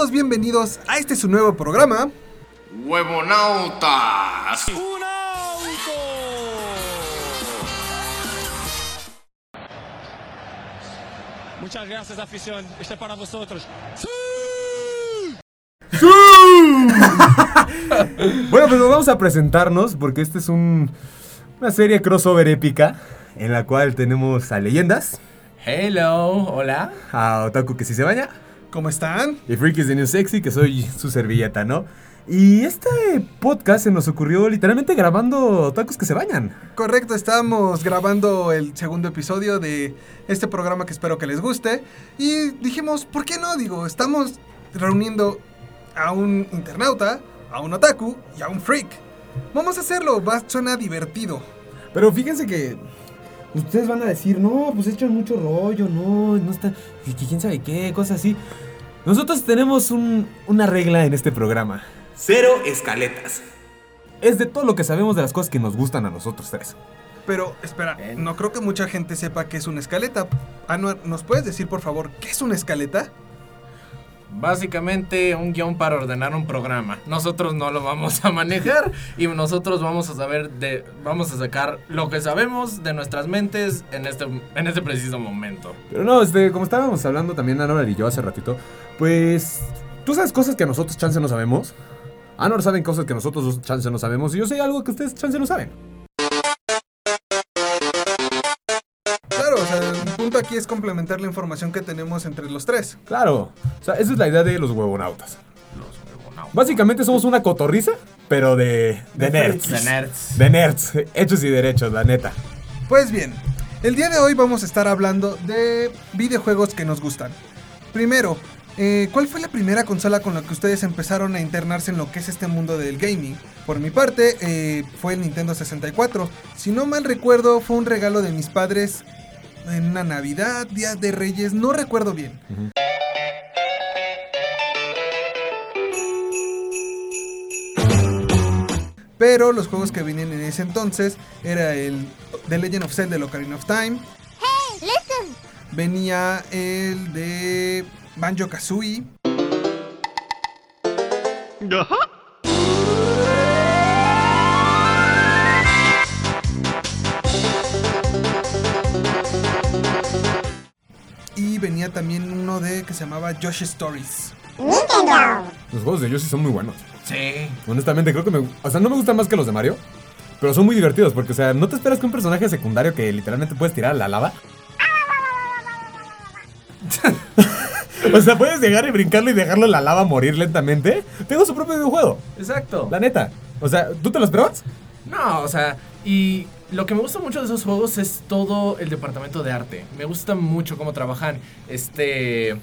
Todos bienvenidos a este su nuevo programa. ¡Huevonautas! Muchas gracias, afición. Este es para vosotros. Bueno, pues vamos a presentarnos porque esta es un, una serie crossover épica en la cual tenemos a leyendas, Hello, hola. a Otaku que sí se baña ¿Cómo están? y Freaky de New Sexy que soy su servilleta, ¿no? Y este podcast se nos ocurrió literalmente grabando Otakus que se bañan. Correcto, estamos grabando el segundo episodio de este programa que espero que les guste. Y dijimos, ¿por qué no? Digo, estamos reuniendo a un internauta, a un otaku y a un freak. Vamos a hacerlo, va, suena divertido. Pero fíjense que ustedes van a decir, no, pues echan mucho rollo, no, no está, quién sabe qué, cosas así. Nosotros tenemos un- una regla en este programa. Cero escaletas. Es de todo lo que sabemos de las cosas que nos gustan a nosotros tres. Pero espera, no creo que mucha gente sepa qué es una escaleta. Anuar, ¿nos puedes decir por favor qué es una escaleta? Básicamente un guion para ordenar un programa. Nosotros no lo vamos a manejar y nosotros vamos a saber de vamos a sacar lo que sabemos de nuestras mentes en este en este preciso momento. Pero no, este, como estábamos hablando también Anor y yo hace ratito, pues tú sabes cosas que nosotros chance no sabemos. Anor saben cosas que nosotros chance no sabemos y yo sé algo que ustedes chance no saben. Aquí es complementar la información que tenemos entre los tres. Claro, o sea, esa es la idea de los huevonautas. Básicamente somos una cotorriza, pero de, de nerds. De nerds. De nerds, hechos y derechos, la neta. Pues bien, el día de hoy vamos a estar hablando de videojuegos que nos gustan. Primero, eh, ¿cuál fue la primera consola con la que ustedes empezaron a internarse en lo que es este mundo del gaming? Por mi parte, eh, fue el Nintendo 64. Si no mal recuerdo, fue un regalo de mis padres en una Navidad, Día de Reyes, no recuerdo bien. Pero los juegos que venían en ese entonces era el The Legend of Zelda: The Ocarina of Time. Venía el de Banjo Kazooie. Y venía también uno de que se llamaba Yoshi Stories. Los juegos de Yoshi son muy buenos. Sí. Honestamente, creo que me. O sea, no me gustan más que los de Mario. Pero son muy divertidos porque, o sea, ¿no te esperas que un personaje secundario que literalmente puedes tirar a la lava? o sea, puedes llegar y brincarlo y dejarlo en la lava morir lentamente. Tengo su propio videojuego. Exacto. La neta. O sea, ¿tú te lo esperabas? No, o sea, y lo que me gusta mucho de esos juegos es todo el departamento de arte. Me gusta mucho cómo trabajan este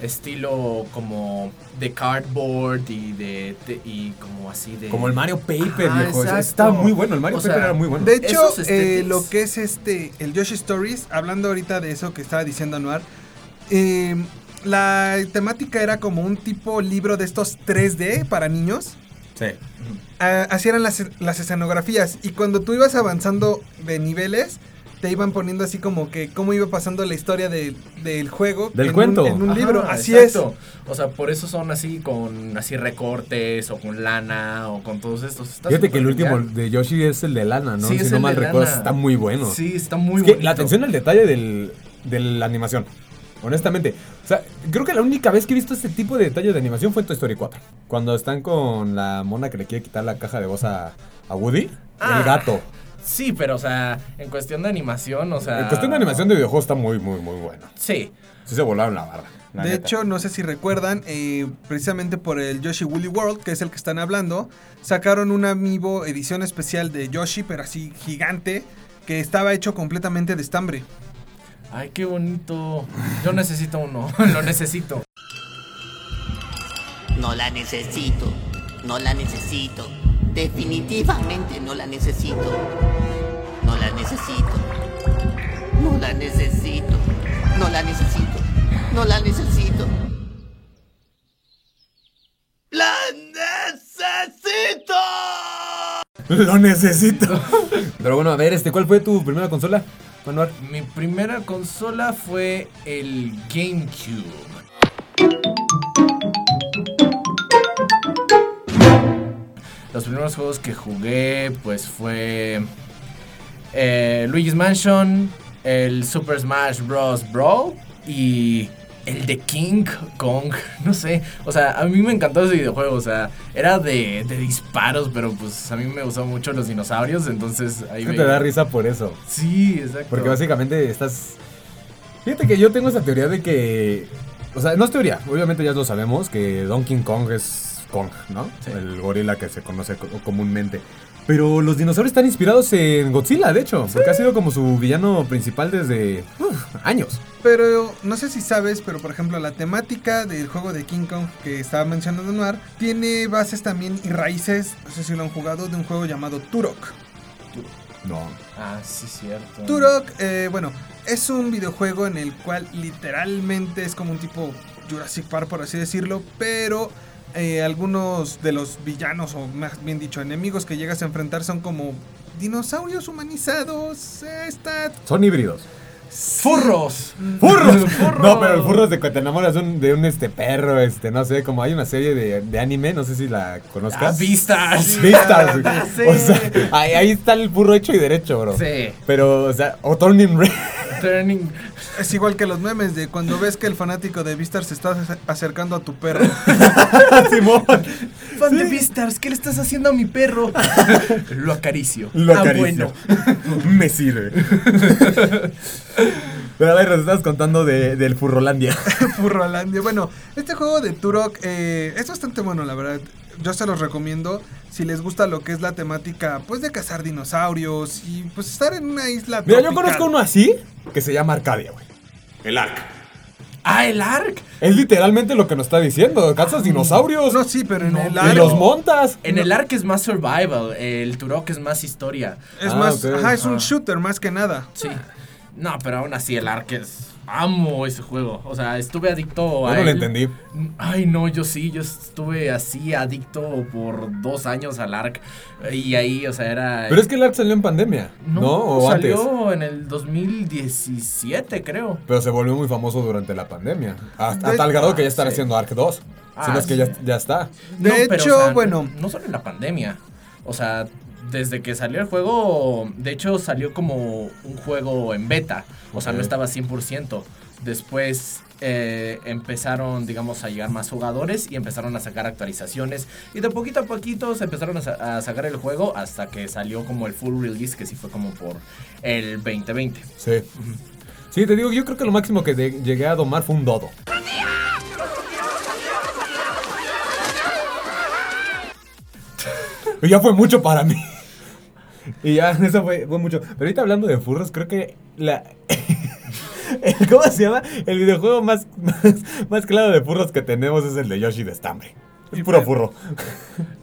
estilo como de cardboard y de, de- y como así de Como el Mario Paper, viejo. Está muy bueno. El Mario O sea, Paper era muy bueno. De hecho, eh, lo que es este, el Yoshi Stories, hablando ahorita de eso que estaba diciendo Anuar, eh, la temática era como un tipo libro de estos 3D para niños. Sí. Ah, así eran las, las escenografías. Y cuando tú ibas avanzando de niveles, te iban poniendo así como que cómo iba pasando la historia de- del juego. Del en cuento. Un, en un Ajá, libro. Así exacto. O sea, por eso son así con así recortes o con lana o con todos estos. Está Fíjate que el último de Yoshi es el de lana, ¿no? Sí, si es no el mal recuerdo, está muy bueno. Sí, está muy Es bonito. la atención al detalle del, de la animación. Honestamente. O sea, creo que la única vez que he visto este tipo de detalle de animación fue en Toy Story 4. Cuando están con la mona que le quiere quitar la caja de voz a, a Woody. Ah. El gato. Sí, pero o sea, en cuestión de animación, o sea. En cuestión de animación de videojuegos está muy, muy, muy bueno. Sí. Sí se volaron la barra. la De neta. hecho, no sé si recuerdan, eh, precisamente por el Yoshi Woolly World, que es el que están hablando, sacaron un amiibo edición especial de Yoshi, pero así gigante, que estaba hecho completamente de estambre. Ay, qué bonito. Yo necesito uno. Lo necesito. No la necesito. No la necesito. Definitivamente no la necesito. No la necesito. No la necesito. No la necesito. No la necesito. ¡La necesito! Lo necesito. Pero bueno, a ver, este, ¿cuál fue tu primera consola, Manuel? Mi primera consola fue el GameCube. Los primeros juegos que jugué, pues fue eh, Luigi's Mansion, el Super Smash Bros. Brawl y el de King Kong. No sé, o sea, a mí me encantó ese videojuego. O sea, era de, de disparos, pero pues a mí me gustan mucho los dinosaurios, entonces ahí que te da risa por eso. Sí, exacto. Porque básicamente estás. Fíjate que yo tengo esa teoría de que. O sea, no es teoría, obviamente ya lo sabemos, que Donkey Kong es Kong, ¿no? Sí. El gorila que se conoce co- comúnmente. Pero los dinosaurios están inspirados en Godzilla, de hecho, porque ha sido como su villano principal desde uf, años. Pero no sé si sabes, pero por ejemplo la temática del juego de King Kong que estaba mencionando Noir tiene bases también y raíces, no sé si lo han jugado, de un juego llamado Turok. No. Ah, sí, cierto. Turok, eh, bueno, es un videojuego en el cual literalmente es como un tipo Jurassic Park, por así decirlo, pero eh, algunos de los villanos, o más bien dicho, enemigos que llegas a enfrentar son como dinosaurios humanizados. eh, Está... Son híbridos. ¡Furros! ¡Furros! ¡Furros! No, pero el furro es de que te enamoras de un, de un este perro, este, no sé, como hay una serie de, de anime, no sé si la ¡Ah, conozcas. vistas! Vistas, güey. Sí. O sea, ahí, ahí está el furro hecho y derecho, bro. Sí. Pero, o sea, o Turning Red. Turning. Es igual que los memes de cuando ves que el fanático de Vistar se está ace- acercando a tu perro. Simón. Fan de Vistars, ¿qué le estás haciendo a mi perro? Lo acaricio. Lo ah, acaricio. bueno. Me sirve. Pero a ver, nos estás contando de, del Furrolandia. Furrolandia. Bueno, este juego de Turok eh, es bastante bueno, la verdad. Yo se los recomiendo si les gusta lo que es la temática, pues de cazar dinosaurios y pues estar en una isla. Mira, yo conozco uno así que se llama Arcadia, güey. El Ark. ¡Ah, el Ark! Es literalmente lo que nos está diciendo. Cazas dinosaurios. No, sí, pero en No, el y Ark los montas. En el Ark es más survival, el Turok es más historia. es Ah, más, ajá, es un Ah. shooter más que nada. Sí. No, pero aún así el Ark es... Amo ese juego. O sea, estuve adicto a Yo no lo entendí. Ay, no, yo sí, yo estuve así adicto por dos años al ARC. Y ahí, o sea, era... Pero es que el Ark salió en pandemia. ¿No? ¿O antes? salió en el 2017, creo. Pero se volvió muy famoso durante la pandemia. Hasta De- a tal grado que ya están sí. haciendo Ark 2. si Ah, no es que ya, sí. ya está. De No, pero, hecho, o sea, bueno. No solo en la pandemia. O sea, desde que salió el juego, de hecho salió como un juego en beta. O sea, no estaba 100%. Después eh, empezaron, digamos, a llegar más jugadores y empezaron a sacar actualizaciones. Y de poquito a poquito se empezaron a, sa- a sacar el juego hasta que salió como el full release, que sí fue como por el 2020. Sí. Sí, te digo, yo creo que lo máximo que llegué a domar fue un dodo. Ya fue mucho para mí. Y ya, eso fue, fue mucho. Pero ahorita hablando de furros, creo que la... el- ¿Cómo se llama? El videojuego más, más, más claro de furros que tenemos es el de Yoshi de Estambre. Es puro furro.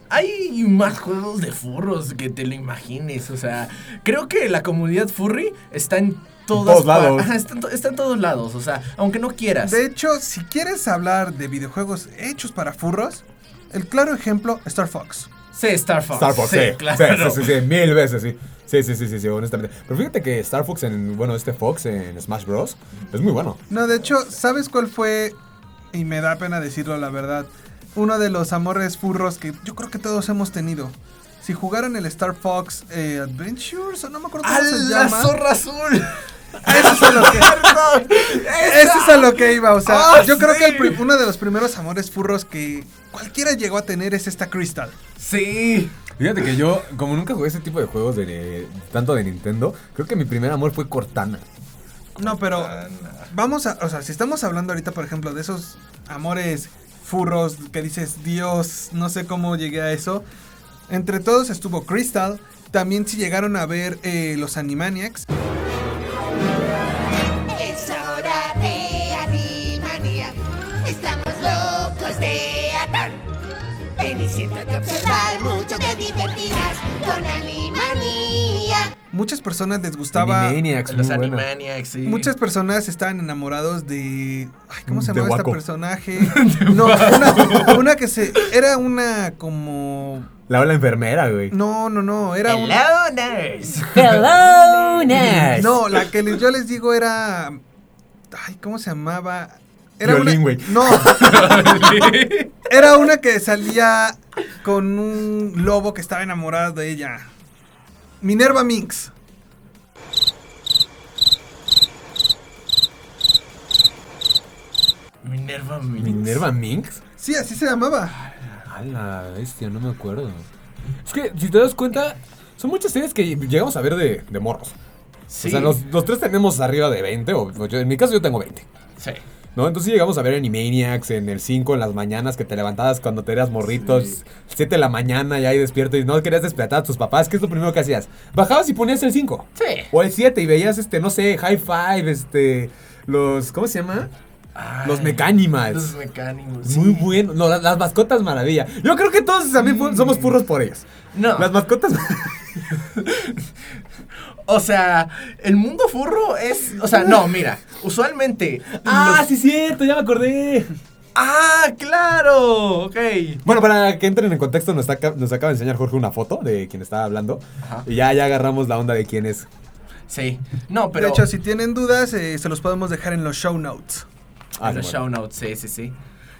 Hay más juegos de furros que te lo imagines. O sea, creo que la comunidad furry está en todas todos lados. Ajá, está, en to- está en todos lados. O sea, aunque no quieras. De hecho, si quieres hablar de videojuegos hechos para furros, el claro ejemplo, Star Fox. Sí, Star Fox. Star Fox, sí, sí, claro. sí, sí, sí, mil veces, sí. Sí, sí, sí, sí, sí, honestamente. Pero fíjate que Star Fox en, bueno, este Fox en Smash Bros. es muy bueno. No, de hecho, ¿sabes cuál fue? Y me da pena decirlo, la verdad. Uno de los amores furros que yo creo que todos hemos tenido. Si jugaron el Star Fox eh, Adventures, o no me acuerdo cómo ¡A se la llama. zorra azul! Eso es a lo que. Eso es a lo que iba. O sea, Ah, yo creo que el uno de los primeros amores furros que cualquiera llegó a tener es esta Crystal. Sí. Fíjate que yo, como nunca jugué ese tipo de juegos de tanto de Nintendo, creo que mi primer amor fue Cortana. No, pero vamos a, o sea, si estamos hablando ahorita, por ejemplo, de esos amores furros que dices, Dios, no sé cómo llegué a eso. Entre todos estuvo Crystal. También si llegaron a ver eh, los Animaniacs. Con Animania. Muchas personas les gustaba. Animaniacs, Los. Animaniacs, sí. Muchas personas estaban enamorados de. Ay, ¿Cómo se De llamaba esta Waco. personaje? no, una, una que se. Era una como. La ola enfermera, güey. No, no, no. Era. Hello, nurse. Hello, Ness. No, la que les- yo les digo era. Ay, ¿cómo se llamaba? Era Violín, una. güey. No. era una que salía con un lobo que estaba enamorado de ella. Minerva Minx. Minerva Minx. Minerva Minx. Sí, así se llamaba. A la bestia, no me acuerdo. Es que, si te das cuenta, son muchas series que llegamos a ver de, de morros. Sí. O sea, los, los tres tenemos arriba de 20, o, yo- en mi caso yo tengo 20. Sí. ¿No? Entonces sí llegamos a ver Animaniacs en el 5 en las mañanas que te levantabas cuando te eras morritos, 7 de la mañana ya ahí despierto y no querías despertar a tus papás, ¿qué es lo primero que hacías? Bajabas y ponías el 5. Sí. O el 7 y veías, este, no sé, High Five, este, los, ¿cómo se llama? Los Mecánimals. Los mecánicos. Muy bueno. No, las, las mascotas maravilla. Yo creo que todos también somos furros por ellos. No. Las mascotas. O sea, el mundo furro es. O sea, no, mira. Usualmente. ah, los- sí, cierto, ya me acordé. ¡Ah, claro! Ok. Bueno, para que entren en contexto, nos, aca- nos acaba de enseñar Jorge una foto de quien estaba hablando. Ajá. Y ya, ya agarramos la onda de quién es. Sí. No, pero. De hecho, si tienen dudas, eh, se los podemos dejar en los show notes. Ah, en los sí, show notes, sí, sí, sí.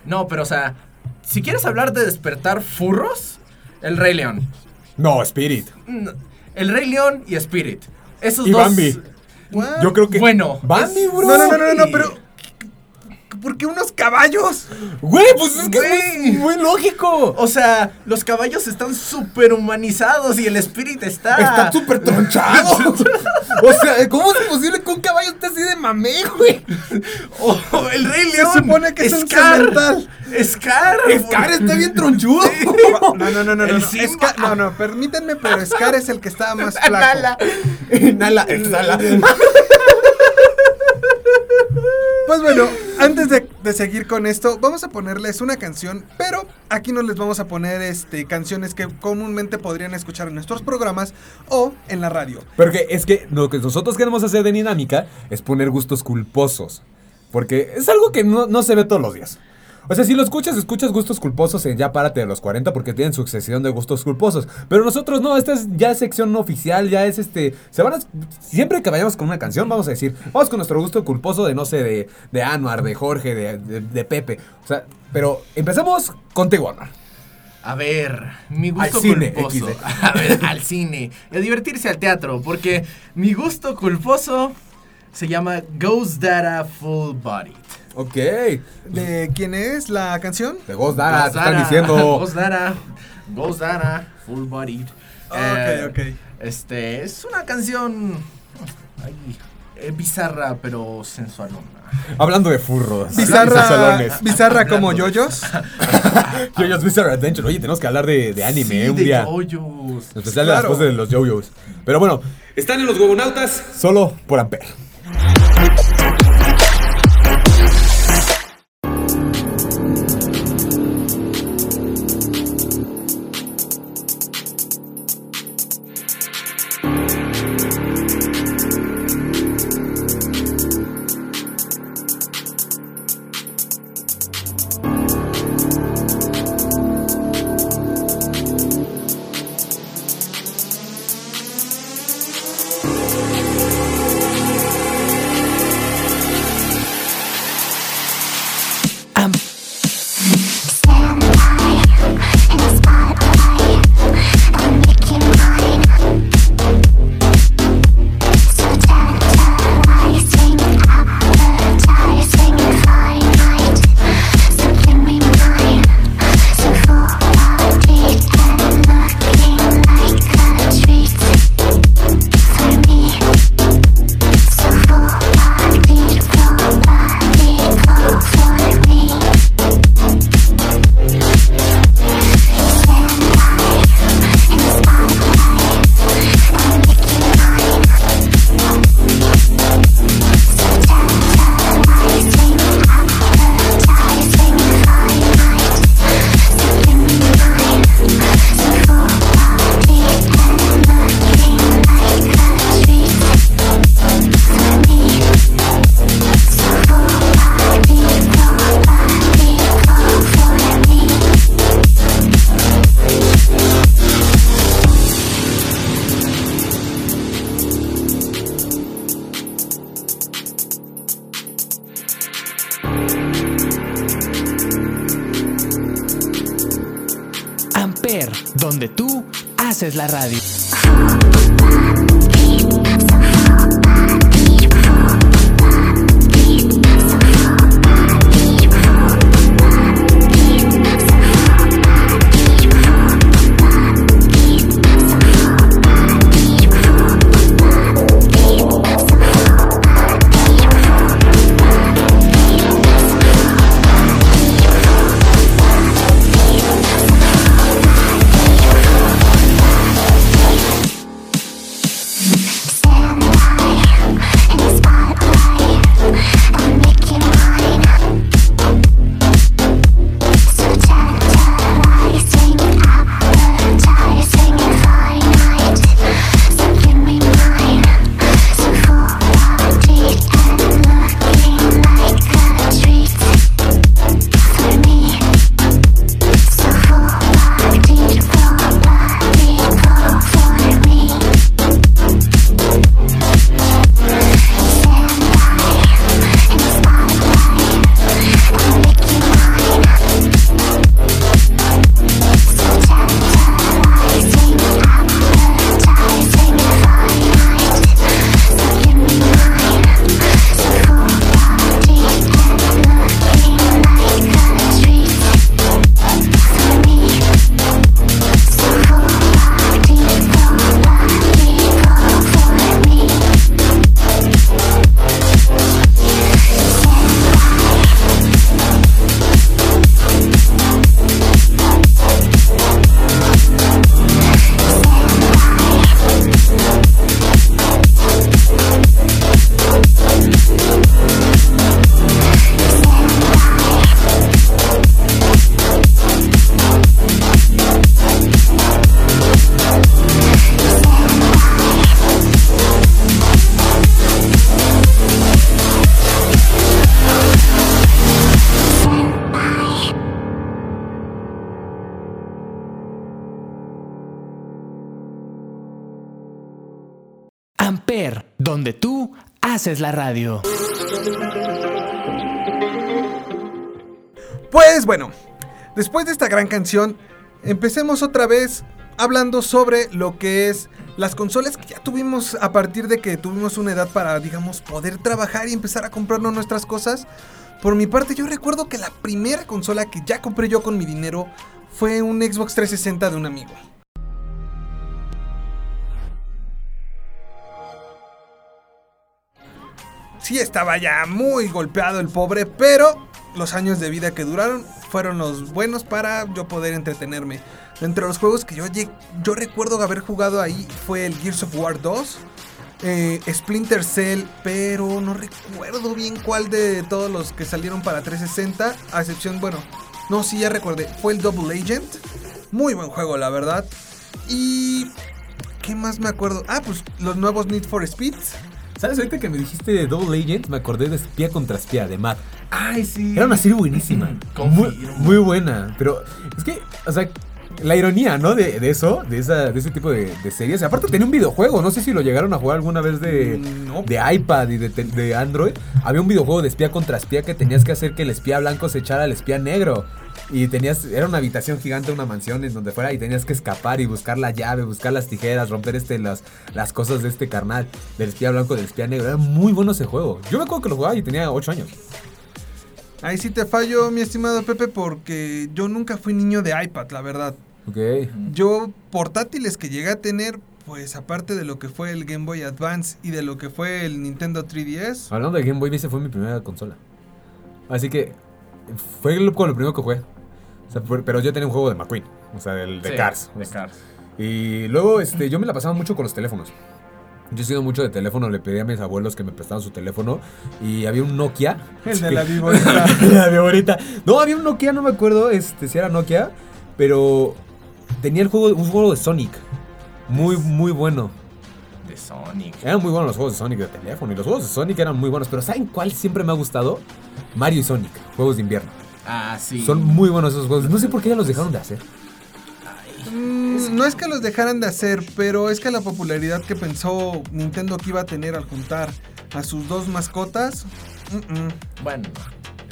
No, pero o sea, si quieres hablar de despertar furros, el Rey León. No, Spirit. Mm, El Rey León y Spirit. Esos Y dos. Bambi. What? Yo creo que. Bueno, Bambi, bro. No, no, no, no, pero. ¿Por qué unos caballos? Güey, pues es que es muy, lógico. O sea, los caballos están súper humanizados y el Spirit está. Está súper tronchado. o sea, ¿cómo es posible que un caballo esté así de mamé, güey? Oh, el Rey Se León. supone que es un Scar. cemental. Scar. Scar está bien tronchudo. No, no, no, no, no. No. Scar- no, no, permítanme, pero Scar es el que estaba más flaco. Nala. Inhala, exhala. Pues bueno, antes de, seguir con esto, vamos a ponerles una canción, pero aquí no les vamos a poner este canciones que comúnmente podrían escuchar en nuestros programas o en la radio. Porque es que lo que nosotros queremos hacer de dinámica es poner gustos culposos. Porque es algo que no, no se ve todos los días. O sea, si lo escuchas, escuchas gustos culposos en Ya Párate de los 40 porque tienen sucesión de gustos culposos. Pero nosotros no, esta es ya sección oficial, ya es este... Se van a... Siempre que vayamos con una canción vamos a decir, vamos con nuestro gusto culposo de, no sé, de, de Anuar, de Jorge, de, de- de Pepe. O sea, pero empezamos contigo, Anuar. A ver, mi gusto Al cine, culposo. XD. A ver, al cine. A divertirse al teatro. Porque mi gusto culposo se llama Ghost Data Full Body. Ok. ¿De quién es la canción? De Ghost Dara, Ghost te están diciendo... Ghost Data. Ghost Data Full Bodied. Ok, ok. Este, es una canción. ay, eh, bizarra, pero sensualona. Hablando de furros. Bizarra, bizarra como yoyos. Yoyos Bizarre Adventure. Oye, tenemos que hablar de, de anime Sí, un de día. yoyos. Especial de las Claro. cosas de los yoyos. Pero bueno, están en los huevonautas solo por Ampere. Haces la radio. Donde tú haces la radio. Pues bueno, después de esta gran canción, empecemos otra vez hablando sobre lo que es las consolas que ya tuvimos a partir de que tuvimos una edad para, digamos, poder trabajar y empezar a comprarnos nuestras cosas. Por mi parte, yo recuerdo que la primera consola que ya compré yo con mi dinero fue un Xbox 360 de un amigo. Sí estaba ya muy golpeado el pobre, pero los años de vida que duraron fueron los buenos para yo poder entretenerme. Entre los juegos que yo, yo recuerdo haber jugado ahí fue el Gears of War 2, eh, Splinter Cell, pero no recuerdo bien cuál de todos los que salieron para 360, a excepción, bueno, no, sí ya recordé, fue el Double Agent, muy buen juego la verdad. Y... ¿Qué más me acuerdo? Ah, pues los nuevos Need for Speeds. ¿Sabes? Ahorita que me dijiste Double Agent, me acordé de espía contra espía, de Matt. Ay, sí. Era una serie buenísima. muy, muy buena. Pero es que, o sea, la ironía, ¿no? De, de eso, de, esa, de ese tipo de, de series. Aparte tenía un videojuego, no sé si lo llegaron a jugar alguna vez de, No. de iPad y de Android. Había un videojuego de espía contra espía que tenías que hacer que el espía blanco se echara al espía negro. Y tenías, era una habitación gigante, una mansión en donde fuera y tenías que escapar y buscar la llave, buscar las tijeras, romper este, las, las cosas de este carnal, del espía blanco, del espía negro. Era muy bueno ese juego. Yo me acuerdo que lo jugaba y tenía 8 años. Ahí sí te fallo, mi estimado Pepe, porque yo nunca fui niño de iPad, la verdad. Ok. Yo portátiles que llegué a tener, pues aparte de lo que fue el Game Boy Advance y de lo que fue el Nintendo 3DS, Hablando de Game Boy, ese fue mi primera consola. Así que fue con lo primero que jugué. O sea, fue- pero yo tenía un juego de McQueen, o sea, del de Sí, Cars. De Cars. Y luego este, yo me la pasaba mucho con los teléfonos. Yo he sido mucho de teléfono, le pedí a mis abuelos que me prestaran su teléfono y había un Nokia. el de la viborita. la de ahorita. No, había un Nokia, no me acuerdo este, si era Nokia, pero tenía el juego, un juego de Sonic. Muy, muy bueno. De Sonic. Eran muy buenos los juegos de Sonic de teléfono y los juegos de Sonic eran muy buenos, pero ¿saben cuál siempre me ha gustado? Mario y Sonic, juegos de invierno. Ah, sí. Son muy buenos esos juegos. No sé por qué ya los dejaron de hacer. Mm, no es que los dejaran de hacer, pero es que la popularidad que pensó Nintendo que iba a tener al juntar a sus dos mascotas, mm, mm. Bueno,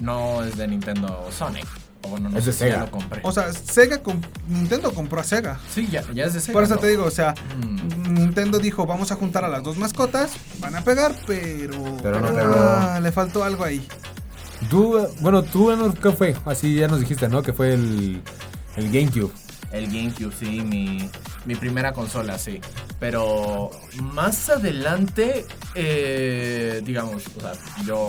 no es de Nintendo Sonic. O bueno, no Es sé de si ya Sega. lo compré. O sea, Sega, comp- Nintendo compró a Sega. sí, ya, ya es de Sega. Por eso ¿no? te digo, o sea, Mm. Nintendo dijo, vamos a juntar a las dos mascotas, van a pegar, pero... Pero no Ah, le faltó algo ahí. Tú, bueno, tú, ¿qué fue? Así ya nos dijiste, ¿no? Que fue el, el GameCube. El GameCube, sí, mi, mi primera consola, sí. Pero más adelante, eh, digamos, o sea, yo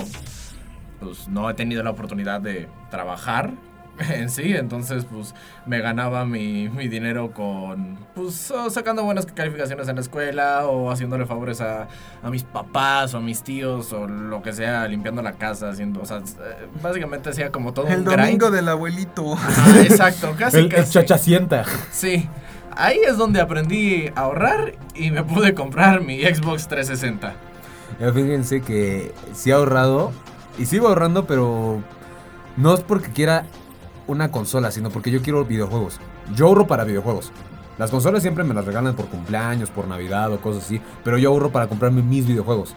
pues no he tenido la oportunidad de trabajar en sí, entonces pues me ganaba mi, mi dinero con, pues sacando buenas calificaciones en la escuela o haciéndole favores a, a mis papás o a mis tíos o lo que sea, limpiando la casa, haciendo, o sea, eh, básicamente hacía como todo El un grind. domingo del abuelito. Ajá, exacto, casi, El, el casi. chachacienta. Sí, ahí es donde aprendí a ahorrar y me pude comprar mi Xbox 360. Ya Fíjense que sí he ahorrado y sigo ahorrando, pero no es porque quiera una consola, sino porque yo quiero videojuegos. Yo ahorro para videojuegos. Las consolas siempre me las regalan por cumpleaños, por Navidad o cosas así, pero yo ahorro para comprarme mis videojuegos.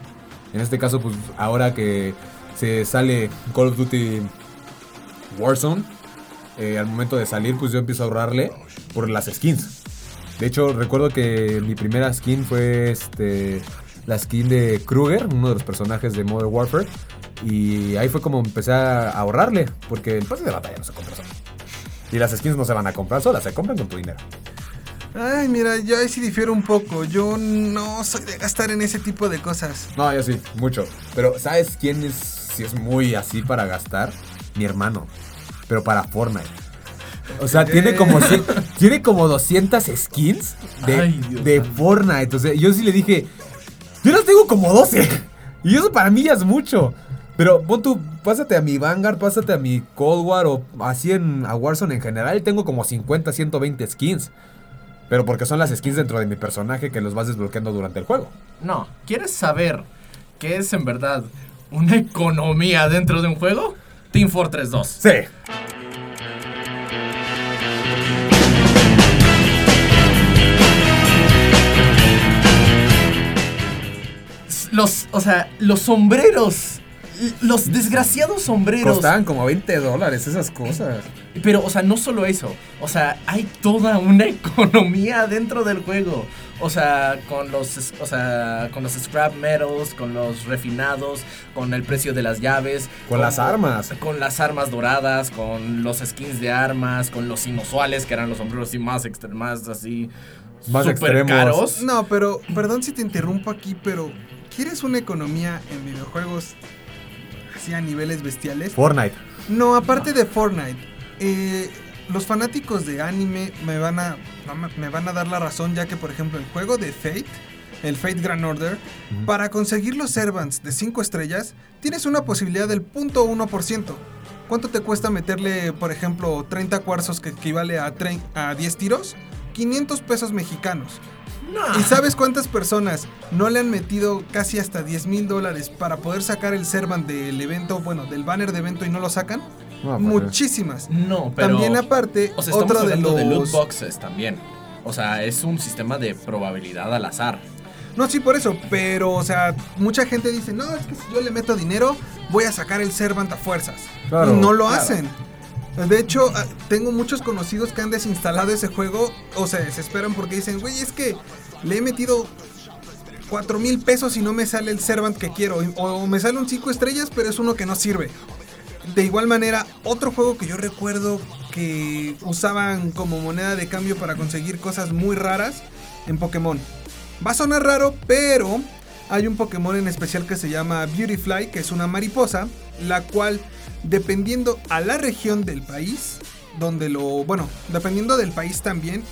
En este caso, pues ahora que se sale Call of Duty Warzone, eh, al momento de salir, pues yo empiezo a ahorrarle por las skins. De hecho, recuerdo que mi primera skin fue este la skin de Kruger, uno de los personajes de Modern Warfare. Y ahí fue como empecé a ahorrarle, porque el pase de batalla no se compra solo. Y las skins no se van a comprar solas, se compran con tu dinero. Ay, mira, yo ahí sí difiero un poco. Yo no soy de gastar en ese tipo de cosas. No, yo sí, mucho. Pero ¿sabes quién es, si es muy así para gastar? Mi hermano. Pero para Fortnite. O sea, tiene como, cien- tiene como 200 skins de, Ay, de. Fortnite. O sea, yo sí le dije, yo las tengo como 12. Y eso para mí ya es mucho. Pero pon tú, pásate a mi Vanguard, pásate a mi Cold War o así en a Warzone en general. Tengo como 50, 120 skins. Pero porque son las skins dentro de mi personaje que los vas desbloqueando durante el juego. No, ¿quieres saber qué es en verdad una economía dentro de un juego? Team Fortress 2. Sí. Los, o sea, los sombreros. Los desgraciados sombreros. Costaban como 20 dólares esas cosas. Pero, o sea, no solo eso. O sea, hay toda una economía dentro del juego. O sea, con los, o sea, con los scrap metals, con los refinados, con el precio de las llaves. Con las armas. Con las armas doradas, con los skins de armas, con los inusuales, que eran los sombreros así más, más así... Más extremos. caros. No, pero perdón si te interrumpo aquí, pero ¿quieres una economía en videojuegos así a niveles bestiales? Fortnite. No, aparte de Fortnite, eh, los fanáticos de anime me van a me- van a dar la razón ya que por ejemplo el juego de Fate, el Fate Grand Order, para conseguir los servants de 5 estrellas tienes una posibilidad del 0.1%. ¿Cuánto te cuesta meterle, por ejemplo, 30 cuarzos que equivale a, a 10 tiros? 500 pesos mexicanos. ¿Y sabes cuántas personas no le han metido casi hasta 10 mil dólares para poder sacar el servant del evento, bueno, del banner de evento y no lo sacan? No, pues, Muchísimas. No, pero... También aparte, O sea, estamos otro de hablando los... de loot boxes también. O sea, es un sistema de probabilidad al azar. No, sí, por eso, pero, o sea, mucha gente dice, no, es que si yo le meto dinero, voy a sacar el servant a fuerzas. Claro, y no lo claro. hacen. De hecho, ah, tengo muchos conocidos que han desinstalado ese juego o se desesperan porque dicen, güey, es que le he metido 4 mil pesos y no me sale el servant que quiero. O me sale un 5 estrellas, pero es uno que no sirve. De igual manera, otro juego que yo recuerdo que usaban como moneda de cambio para conseguir cosas muy raras en Pokémon. Va a sonar raro, pero hay un Pokémon en especial que se llama Beautyfly, que es una mariposa, la cual, dependiendo a la región del país, donde lo. Bueno, dependiendo del país también,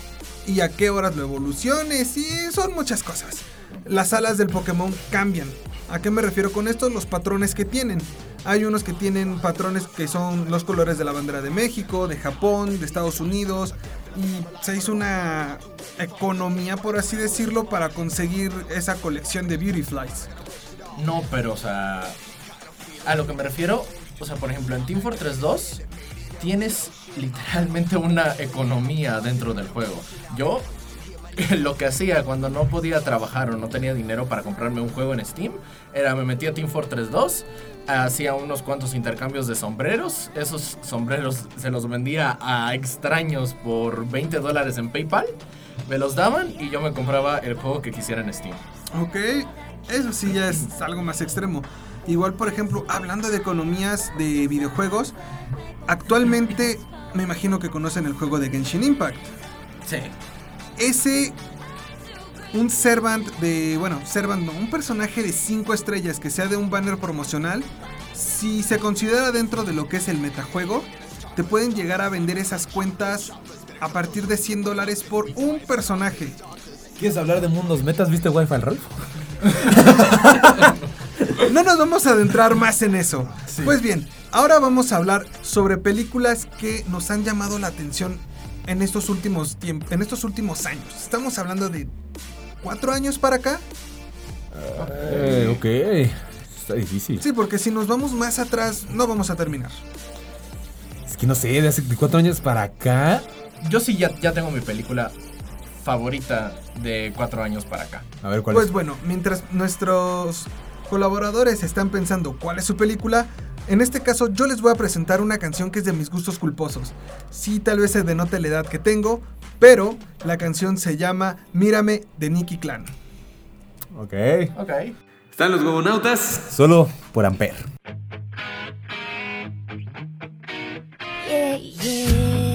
y a qué horas lo evoluciones, y son muchas cosas. Las alas del Pokémon cambian. ¿A qué me refiero con esto? Los patrones que tienen. Hay unos que tienen patrones que son los colores de la bandera de México, de Japón, de Estados Unidos. Y se hizo una economía, por así decirlo, para conseguir esa colección de Beautyflies. No, pero, o sea, a lo que me refiero, o sea, por ejemplo, en Team Fortress 2 tienes literalmente una economía dentro del juego. Yo lo que hacía cuando no podía trabajar o no tenía dinero para comprarme un juego en Steam era me metía a Team Fortress 2, hacía unos cuantos intercambios de sombreros, esos sombreros se los vendía a extraños por 20 dólares en PayPal, me los daban y yo me compraba el juego que quisiera en Steam. Ok, eso sí ya es algo más extremo. Igual, por ejemplo, hablando de economías de videojuegos, actualmente me imagino que conocen el juego de Genshin Impact. Sí. Ese, un servant de, bueno, servant no, un personaje de 5 estrellas que sea de un banner promocional, si se considera dentro de lo que es el metajuego, te pueden llegar a vender esas cuentas a partir de 100 dólares por un personaje. ¿Quieres hablar de mundos metas? ¿Viste Wi-Fi Ralph? No nos vamos a adentrar más en eso. Pues bien, ahora vamos a hablar sobre películas que nos han llamado la atención en estos últimos tiempos, en estos últimos años. Estamos hablando de cuatro años para acá. Eh, ok. Está difícil. Sí, porque si nos vamos más atrás, no vamos a terminar. Es que no sé, de hace cuatro años para acá. Yo sí ya, ya tengo mi película favorita de cuatro años para acá. A ver cuál Pues es. bueno, mientras nuestros colaboradores están pensando cuál es su película, en este caso yo les voy a presentar una canción que es de mis gustos culposos. Sí, tal vez se denote la edad que tengo, pero la canción se llama Mírame de Nicky Clan. Ok. Ok. Están los huevonautas. Solo por. Yeah, yeah.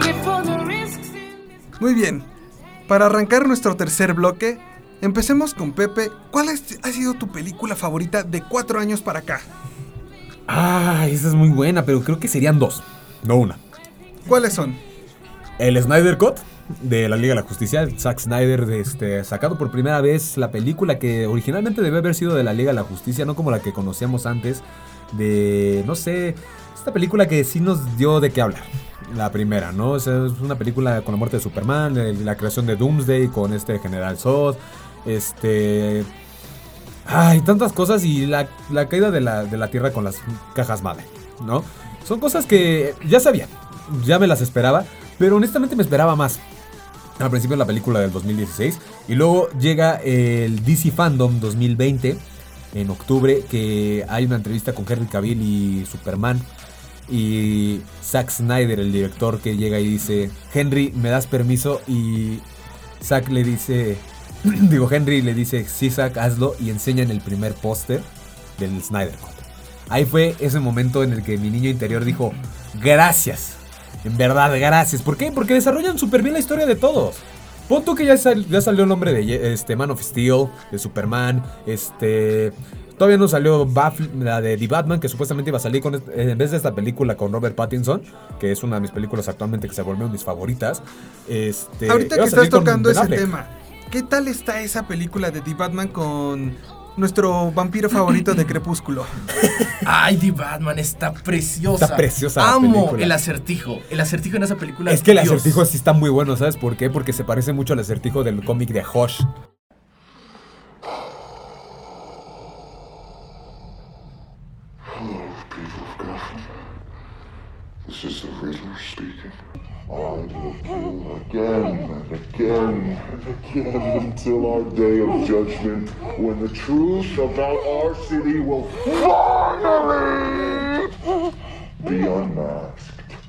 Before the risks. Muy bien. Para arrancar nuestro tercer bloque, empecemos con Pepe. ¿Cuál es- ha sido tu película favorita de cuatro años para acá? Ah, esa es muy buena, pero creo que serían dos, no una. ¿Cuáles son? El Snyder Cut de la Liga de la Justicia, Zack Snyder este, sacado por primera vez la película que originalmente debe haber sido de la Liga de la Justicia, no como la que conocíamos antes, de, no sé, esta película que sí nos dio de qué hablar. La primera, ¿no? Es una película con la muerte de Superman, la creación de Doomsday con este General Zod, este... Ay, tantas cosas y la, la caída de la, de la Tierra con las cajas madre, ¿no? Son cosas que ya sabía, ya me las esperaba, pero honestamente me esperaba más. Al principio de la película del 2016 y luego llega el DC Fandom 2020 en octubre que hay una entrevista con Henry Cavill y Superman y Zack Snyder, el director, que llega y dice, Henry, ¿me das permiso? Y Zack le dice, digo, Henry le dice, sí, Zack, hazlo y enseñan el primer póster del Snyder Cut. Ahí fue ese momento en el que mi niño interior dijo, gracias, en verdad, gracias. ¿Por qué? Porque desarrollan súper bien la historia de todos. Pon tú que ya, sal- ya salió el nombre de este, Man of Steel, de Superman, este... Todavía no salió Baf- la de The Batman, que supuestamente iba a salir con, en vez de esta película con Robert Pattinson, que es una de mis películas actualmente que se volvió mis favoritas. Este, Ahorita que estás tocando ese tema, ¿qué tal está esa película de The Batman con nuestro vampiro favorito de Crepúsculo? Ay, The Batman está preciosa. Está preciosa Amo el acertijo. El acertijo en esa película. Es que el Dios. acertijo sí está muy bueno, ¿sabes por qué? Porque se parece mucho al acertijo del cómic de Hush. Hello, people of Gotham. This is the Riddler speaking. I will kill again and again and again until our day of judgment when the truth about our city will finally be unmasked.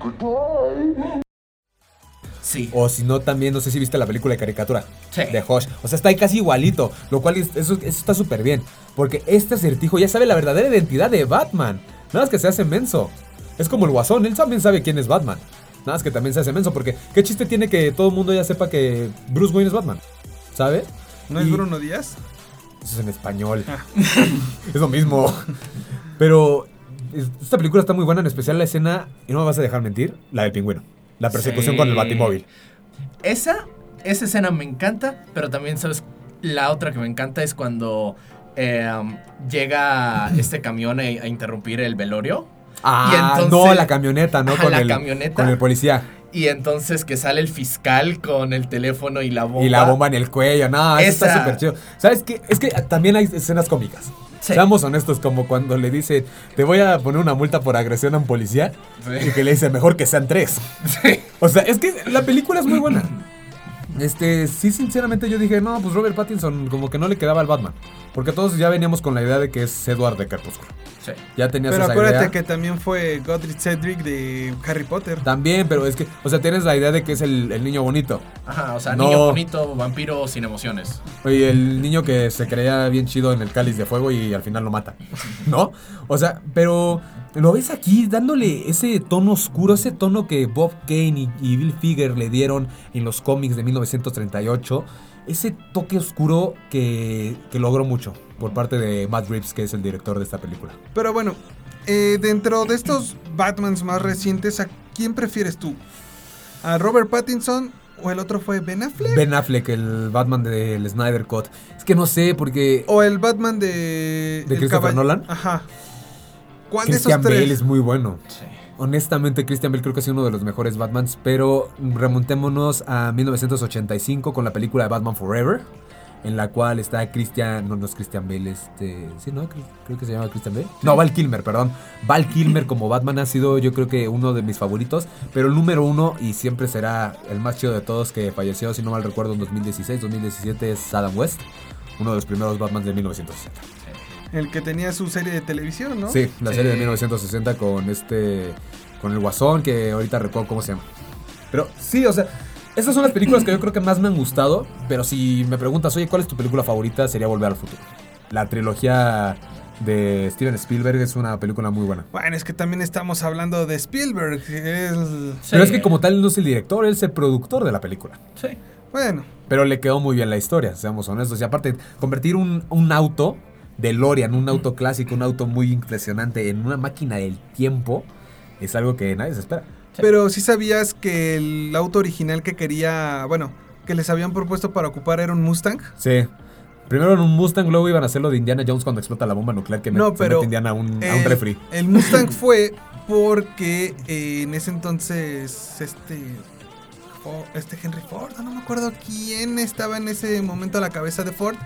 Goodbye. Sí. O si no, también, no sé si viste la película de caricatura Sí. de Hush. O sea, está ahí casi igualito. Lo cual, es- eso, eso está súper bien. Porque este acertijo ya sabe la verdadera identidad de Batman. Nada más que se hace menso. Es como el guasón, él también sabe quién es Batman. Nada más que también se hace menso. Porque, ¿qué chiste tiene que todo el mundo ya sepa que Bruce Wayne es Batman? ¿Sabe? ¿No es Bruno Díaz? Eso es en español. es lo mismo. Pero es- esta película está muy buena, en especial la escena, y no me vas a dejar mentir, la del pingüino. La persecución Sí. con el batimóvil. Esa, esa escena me encanta, pero también, ¿sabes? La otra que me encanta es cuando eh, llega este camión a, a interrumpir el velorio. Ah, Y entonces- no, la camioneta, ¿no? Con la el, camioneta. Con el policía. Y entonces que sale el fiscal con el teléfono y la bomba. Y la bomba en el cuello. No, eso está súper chido. ¿Sabes qué? Es que también hay escenas cómicas. Sí. Seamos honestos, como cuando le dice, te voy a poner una multa por agresión a un policía. Sí. Y que le dice, mejor que sean tres. O sea, es que la película es muy buena. Este, sí, sinceramente yo dije, no, pues Robert Pattinson como que no le quedaba al Batman. Porque todos ya veníamos con la idea de que es Edward de Crepúsculo. Sí. Ya tenías Pero esa acuérdate idea. que también fue Godric Cedric de Harry Potter. También, pero es que, o sea, tienes la idea de que es el, el niño bonito. Ajá, o sea, No. niño bonito, vampiro sin emociones. Oye, el niño que se creía bien chido en el cáliz de fuego y al final lo mata. ¿No? O sea, pero lo ves aquí dándole ese tono oscuro, ese tono que Bob Kane y, y Bill Figer le dieron en los cómics de 1938. Ese toque oscuro que, que logró mucho por parte de Matt Reeves, que es el director de esta película. Pero bueno, eh, dentro de estos Batmans más recientes, ¿a quién prefieres tú? ¿A Robert Pattinson o el otro fue Ben Affleck? Ben Affleck, el Batman del Snyder Cut. Es que no sé, porque ¿O el Batman de... ¿De Christopher caball- Nolan? Ajá. ¿Cuál Christian de esos tres? Bale es muy bueno. Sí. Honestamente, Christian Bale creo que ha sido uno de los mejores Batmans, pero remontémonos a 1985 con la película de Batman Forever, en la cual está Christian, no, no es Christian Bale, este, sí, no, creo, creo que se llama Christian Bale. No, Val Kilmer, perdón. Val Kilmer como Batman ha sido yo creo que uno de mis favoritos, pero el número uno y siempre será el más chido de todos que falleció, si no mal recuerdo, en 2016, 2017 es Adam West, uno de los primeros Batmans de 1960. El que tenía su serie de televisión, ¿no? Sí, la Sí. serie de 1960 con este. con el Guasón, que ahorita recuerdo cómo se llama. Pero sí, o sea, Esas son las películas que yo creo que más me han gustado, pero si me preguntas, oye, ¿cuál es tu película favorita? Sería Volver al Futuro. La trilogía de Steven Spielberg es una película muy buena. Bueno, es que también estamos hablando de Spielberg. es- Pero es que como tal no es el director, él es el productor de la película. Sí. Bueno, Pero le quedó muy bien la historia, seamos honestos. Y aparte, convertir un, un auto de Lorian, un auto clásico, un auto muy impresionante, en una máquina del tiempo, es algo que nadie se espera. Pero sí sabías que el auto original que quería, bueno, que les habían propuesto para ocupar era un Mustang. Sí. Primero en un Mustang, luego iban a hacerlo de Indiana Jones cuando explota la bomba nuclear que me- No, pero mete Indiana a un, a un refri. El Mustang fue porque eh, en ese entonces este Fo- este Henry Ford, no me acuerdo quién estaba en ese momento a la cabeza de Ford.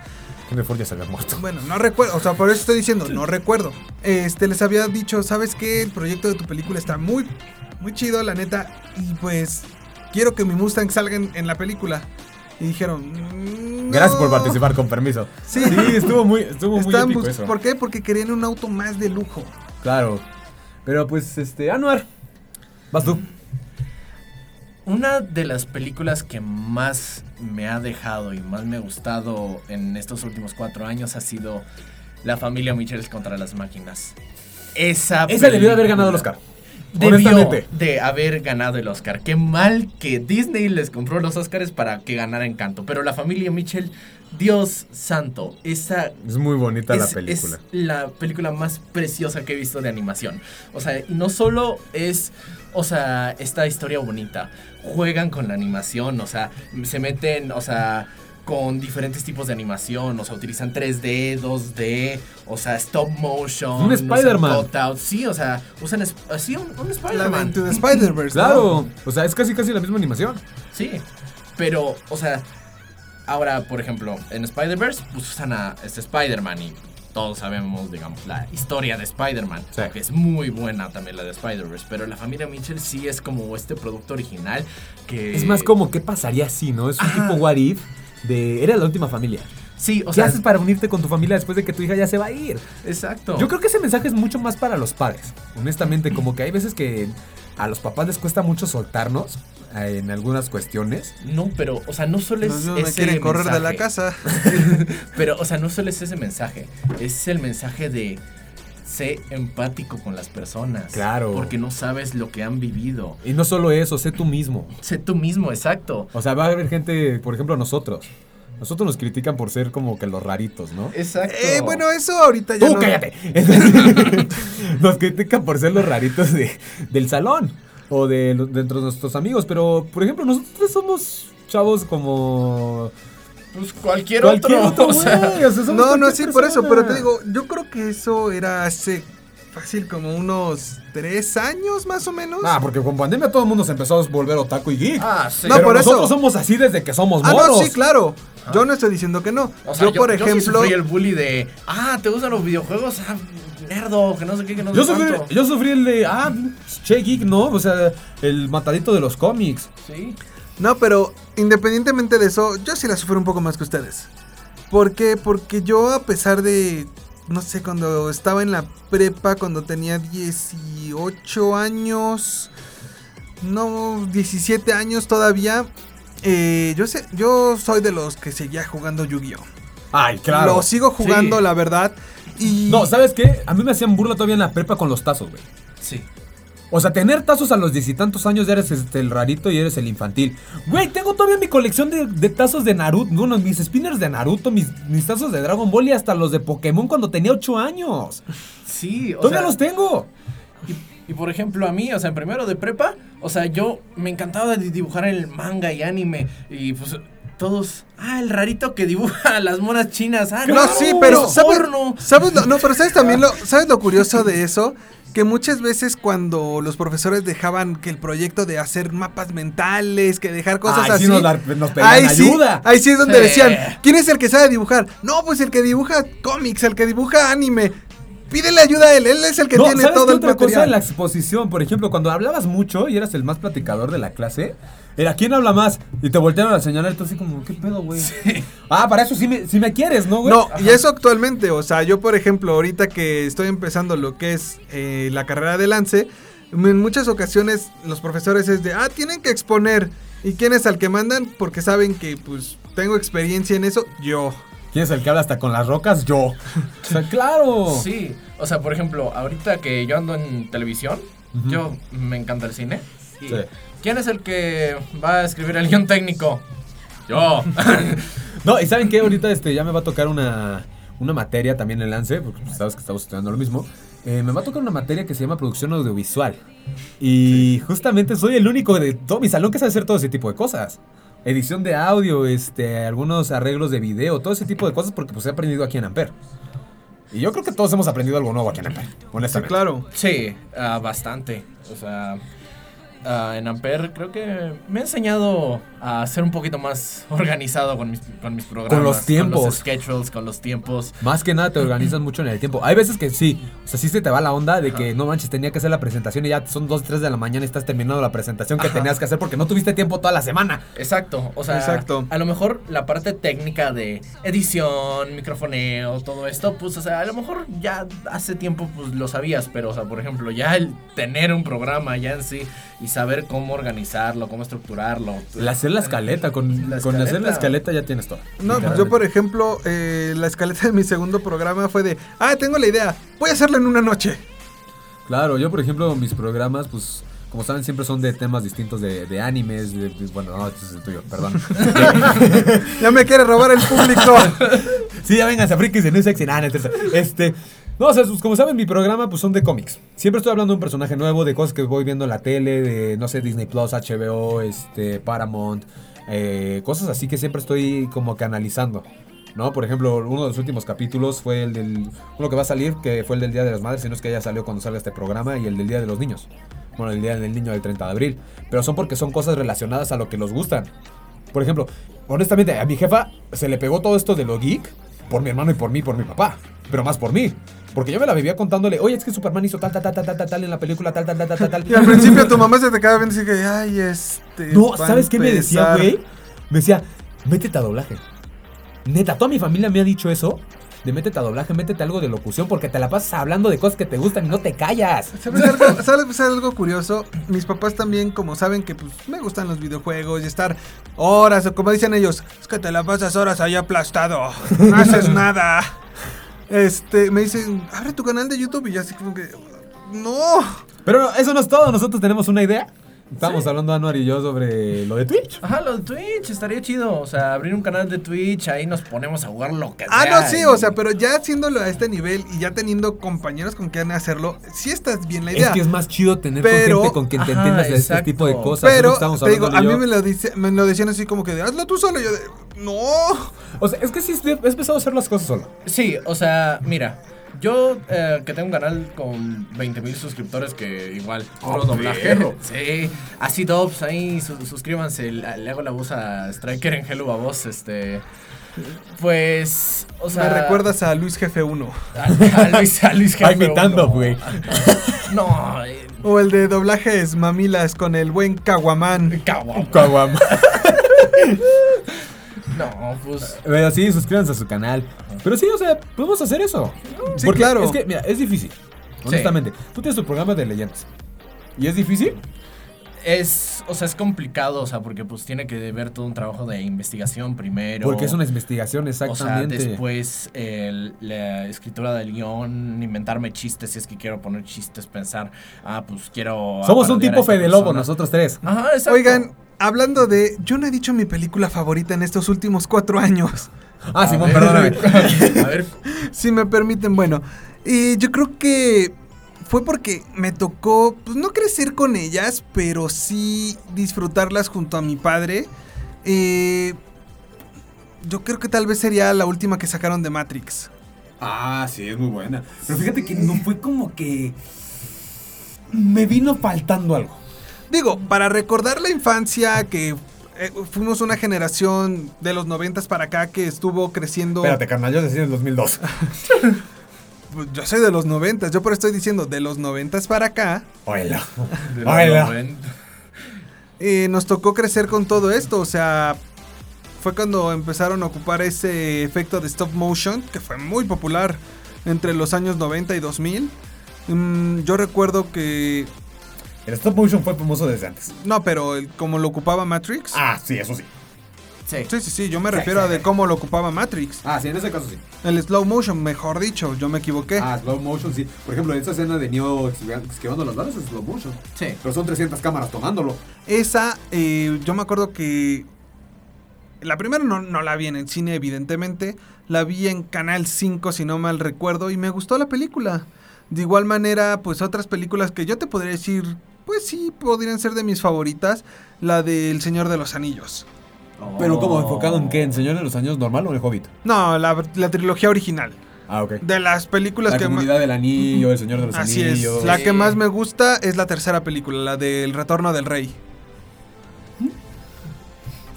Henry Ford ya se había muerto. Bueno, no recuerdo, o sea, por eso estoy diciendo, no recuerdo. Este les había dicho, ¿sabes qué? El proyecto de tu película está muy muy chido, la neta, y pues quiero que mi Mustang salga en, en la película. Y dijeron, "Mm, Gracias por no". participar, con permiso. Sí. estuvo muy, estuvo muy épico bus- eso. ¿Por qué? Porque querían un auto más de lujo. Claro. Pero pues, este, Anuar, vas tú. Una de las películas que más me ha dejado y más me ha gustado en estos últimos cuatro años ha sido La familia Michels contra las máquinas. Esa, Esa debió de haber ganado el Oscar. Debió de haber ganado el Oscar. Qué mal que Disney les compró los Oscars para que ganara Encanto. Pero la familia Mitchell, Dios santo, esa Es muy bonita la película. es la película más preciosa que he visto de animación. O sea, y no solo es, o sea, esta historia bonita. Juegan con la animación, o sea, se meten, o sea, con diferentes tipos de animación. O sea, utilizan 3D, 2D, o sea, stop motion. Un Spider-Man. Sí, o sea, usan así un, un Spider-Man. Spider-Verse. ¿no? Claro. O sea, es casi casi la misma animación. Sí, pero, o sea, ahora, por ejemplo, en Spider-Verse, pues usan a este Spider-Man y todos sabemos, digamos, la historia de Spider-Man, Sí. que es muy buena también la de Spider-Verse, pero la familia Mitchell sí es como este producto original que... Es más como, ¿qué pasaría si, no? Es un Ajá. tipo what if de... Era la última familia. Sí, o ¿Qué sea, haces para unirte con tu familia después de que tu hija ya se va a ir? exacto. Yo creo que ese mensaje es mucho más para los padres. Honestamente, como que hay veces que a los papás les cuesta mucho soltarnos eh, en algunas cuestiones. No, pero, o sea, no solo es No, no ese quieren correr de la casa. Pero, o sea, no solo es ese mensaje, es el mensaje de sé empático con las personas. Claro. Porque no sabes lo que han vivido. Y no solo eso, sé tú mismo. Sé tú mismo, exacto. O sea, va a haber gente, por ejemplo, nosotros. Nosotros nos critican por ser como que los raritos, ¿no? Exacto. Eh, bueno, eso ahorita ya ¡Tú no. cállate! nos critican por ser los raritos de- del salón o de, de nuestros amigos. Pero, por ejemplo, nosotros somos chavos como... Pues cualquier, Cualquier otro. otro, o sea, o No, no, sí, por eso, pero te digo, yo creo que eso era hace fácil como unos tres años más o menos. Ah, porque con pandemia todo el mundo se empezó a volver otaku y geek. ah, sí. No, Pero por eso. nosotros somos así desde que somos Ah, moros. no, sí, claro. Yo no estoy diciendo que no. O sea, yo, por sí ejemplo, sufrí el bully de, ah, ¿te gustan los videojuegos? Ah, nerdo, que no sé qué, que no Yo sé sufrí, cuánto. yo sufrí el de, ah, che geek, ¿no? O sea, el matadito de los cómics. Sí. No, pero independientemente de eso, yo sí la sufrí un poco más que ustedes. ¿Por qué? Porque yo a pesar de, no sé, cuando estaba en la prepa, cuando tenía 18 años, no, 17 años todavía, eh, yo, sé, yo soy de los que seguía jugando Yu-Gi-Oh! Ay, claro. Lo sigo jugando, Sí. la verdad. Y No, ¿sabes qué? A mí me hacían burla todavía en la prepa con los tazos, güey. Sí. O sea, tener tazos a los diez y tantos años ya eres este, el rarito y eres el infantil. Güey, tengo todavía mi colección de, de tazos de Naruto. Bueno, mis spinners de Naruto, mis, mis tazos de Dragon Ball y hasta los de Pokémon cuando tenía 8 años. Sí, o Todavía sea, los tengo. Y, y por ejemplo, a mí, o sea, en primero de prepa, o sea, yo me encantaba de dibujar el manga y anime. Y pues todos, ah, el rarito que dibuja las monas chinas. Ah, No, sí, pero es ¿sabes, porno. ¿sabes lo, no, pero ¿sabes también lo, ¿sabes lo curioso de eso? Que muchas veces cuando los profesores dejaban que el proyecto de hacer mapas mentales, que dejar cosas Ay, así. sí nos la- nos ahí sí, ayuda. ahí sí es donde Sí. decían, ¿quién es el que sabe dibujar? No, pues el que dibuja cómics, el que dibuja anime. Pídele ayuda a él, él es el que no, tiene ¿sabes todo qué el otra cosa material. en la exposición? Por ejemplo, cuando hablabas mucho y eras el más platicador de la clase, era ¿quién habla más? Y te voltearon a señalar tú así como, ¿qué pedo, güey? Ah, para eso sí me, sí me quieres, ¿no, güey? No, y eso actualmente, o sea, yo por ejemplo, ahorita que estoy empezando lo que es eh, la carrera de lance, en muchas ocasiones los profesores es de, ah, tienen que exponer. ¿Y quién es al que mandan? Porque saben que pues tengo experiencia en eso, yo. ¿Quién es el que habla hasta con las rocas? Yo. O sea, claro. Sí, o sea, por ejemplo, ahorita que yo ando en televisión, yo me encanta el cine. Y Sí. ¿Quién es el que va a escribir el guion técnico? Yo. No, y ¿saben qué? Ahorita este, ya me va a tocar una, una materia también en Lance, porque sabes que estamos estudiando lo mismo. Eh, me va a tocar una materia que se llama producción audiovisual. Y justamente soy el único de todo mi salón que sabe hacer todo ese tipo de cosas. Edición de audio, este, algunos arreglos de video, todo ese tipo de cosas porque pues he aprendido aquí en Amper. Y yo creo que todos hemos aprendido algo nuevo aquí en Amper, honestamente. claro. Sí, ah, bastante. O sea, ah, en Ampere creo que me ha enseñado a ser un poquito más organizado con mis, con mis programas. Con los Con tiempos. los schedules, con los tiempos. Más que nada te organizas mucho en el tiempo. Hay veces que sí, o sea, sí se te va la onda de que no manches, tenía que hacer la presentación y ya son 2, 3 de la mañana y estás terminando la presentación que Ajá. tenías que hacer porque no tuviste tiempo toda la semana. Exacto, o sea, Exacto. a lo mejor la parte técnica de edición, microfoneo, todo esto, pues, o sea, a lo mejor ya hace tiempo pues lo sabías, pero, o sea, por ejemplo, ya el tener un programa ya en sí y saber cómo organizarlo, cómo estructurarlo. Hacer la escaleta, con, La con hacer la escaleta. ya tienes todo. No, pues yo por ejemplo, eh, la escaleta de mi segundo programa fue de, ah, tengo la idea, voy a hacerla en una noche. Claro, yo por ejemplo, mis programas, pues, como saben, siempre son de temas distintos de, de animes, de, de- bueno, no, este es el tuyo, perdón. Ya me quiere robar el público. sí, ya vengan, frikis de New Sexy, entonces, este... No, o sea, como saben, mi programa pues son de cómics. Siempre estoy hablando de un personaje nuevo, de cosas que voy viendo en la tele, de, no sé, Disney Plus, HBO, este, Paramount, eh, cosas así que siempre estoy como que analizando. ¿No? Por ejemplo, uno de los últimos capítulos fue el del. Uno que va a salir, que fue el del Día de las Madres, si no es que ya salió cuando salga este programa, y el del Día de los Niños. Bueno, el Día del Niño del 30 de abril. Pero son porque son cosas relacionadas a lo que nos gustan. Por ejemplo, honestamente, a mi jefa se le pegó todo esto de lo geek por mi hermano y por mí, por mi papá. Pero más por mí. Porque yo me la vivía contándole, oye, es que Superman hizo tal, tal, tal, tal, tal, tal, en la película, tal, tal, tal, tal, tal. Y al principio tu mamá se te quedaba viendo y que, ay, este. No, ¿sabes qué me decía, empezar". güey? Me decía, métete a doblaje. Neta, toda mi familia me ha dicho eso. De métete a doblaje, métete algo de locución, porque te la pasas hablando de cosas que te gustan y no te callas. ¿Sabes algo, ¿Sabes algo curioso? Mis papás también, como saben que pues me gustan los videojuegos y estar horas, o como dicen ellos, es que te la pasas horas ahí aplastado, no haces nada. Este, me dicen, abre tu canal de YouTube y yo así como que, no. Pero eso no es todo, nosotros tenemos una idea. Estábamos hablando Anuar y yo sobre lo de Twitch. Ajá, lo de Twitch estaría chido. O sea, abrir un canal de Twitch, ahí nos ponemos a jugar lo que Ah, sea. no, sí, y- o sea, pero ya haciéndolo a este nivel y ya teniendo compañeros con quien hacerlo, sí estás bien la idea. Es que es más chido tener Pero- con gente con quien te Ajá, entiendas de este exacto. tipo de cosas. Pero, te digo, a mí me lo, dice, me lo decían así como que de, hazlo tú solo. Y yo de, no. O sea, es que sí, es pesado hacer las cosas solo. Sí, o sea, mira. Yo eh, que tengo un canal con 20 mil suscriptores que igual puro Ah, doblaje. Sí, así dobs, ahí su- suscríbanse. Le le hago la voz a Striker en Hello a voz, este. Pues, o sea. me recuerdas a Luis Jefe 1. A, a Luis, a Luis Jefe imitando, güey. No, eh, O el de doblajes mamilas con el buen Caguamán. caguama. No, pues. Pero sí, suscríbanse a su canal. Pero sí, o sea, podemos hacer eso. Sí, Porque claro. Es que, mira, es difícil. Honestamente. Tú tienes tu programa de leyendas. ¿Y es difícil? Es, o sea, es complicado, o sea, porque pues tiene que ver todo un trabajo de investigación primero. Porque es una investigación, O sea, exactamente. después el- la escritura del guion, inventarme chistes si es que quiero poner chistes, pensar, ah, pues quiero... Somos un tipo Fede Lobo, nosotros tres. Ajá, exacto. Oigan, hablando de. Yo no he dicho mi película favorita en estos últimos cuatro años. Ah, Simón, ver. perdóname. A ver, Si me permiten, bueno. Y yo creo que fue porque me tocó, pues no crecer con ellas, pero sí disfrutarlas junto a mi padre. Eh, yo creo que tal vez sería la última que sacaron de Matrix. Ah, sí, es muy buena. Pero fíjate que no fue como que. Me vino faltando algo. Digo, para recordar la infancia que eh, fuimos una generación de los noventas para acá que estuvo creciendo. Espérate, carnal, yo decía en el 2002. Pues, Yo soy de los noventas, yo por eso estoy diciendo de los noventas para acá. Oíla. 90. eh, nos tocó crecer con todo esto, o sea, fue cuando empezaron a ocupar ese efecto de stop motion, que fue muy popular entre los años 90 y 2000. Mm, yo recuerdo que El stop motion fue famoso desde antes. No, pero el- como lo ocupaba Matrix. Ah, sí, eso sí. Sí. Sí, sí, sí, yo me Sí, refiero sí, a de sí. cómo lo ocupaba Matrix. Ah, sí, en ese caso sí. El slow motion, mejor dicho, yo me equivoqué. Ah, slow motion, sí. Por ejemplo, en esa escena de Neo esquivando las balas es slow motion. Sí. Pero son 300 cámaras tomándolo. Esa, eh, yo me acuerdo que la primera no, no la vi en el cine, evidentemente. La vi en Canal 5, si no mal recuerdo, y me gustó la película. De igual manera, pues otras películas que yo te podría decir, pues sí, podrían ser de mis favoritas. La del Señor de los Anillos. Pero como enfocado en qué, en Señor de los Años normal o en el Hobbit. No, la, la trilogía original. Ah, ok. De las películas La que comunidad del anillo, el Señor de los Así Anillos. es. La Sí. que más me gusta es la tercera película, la del Retorno del Rey.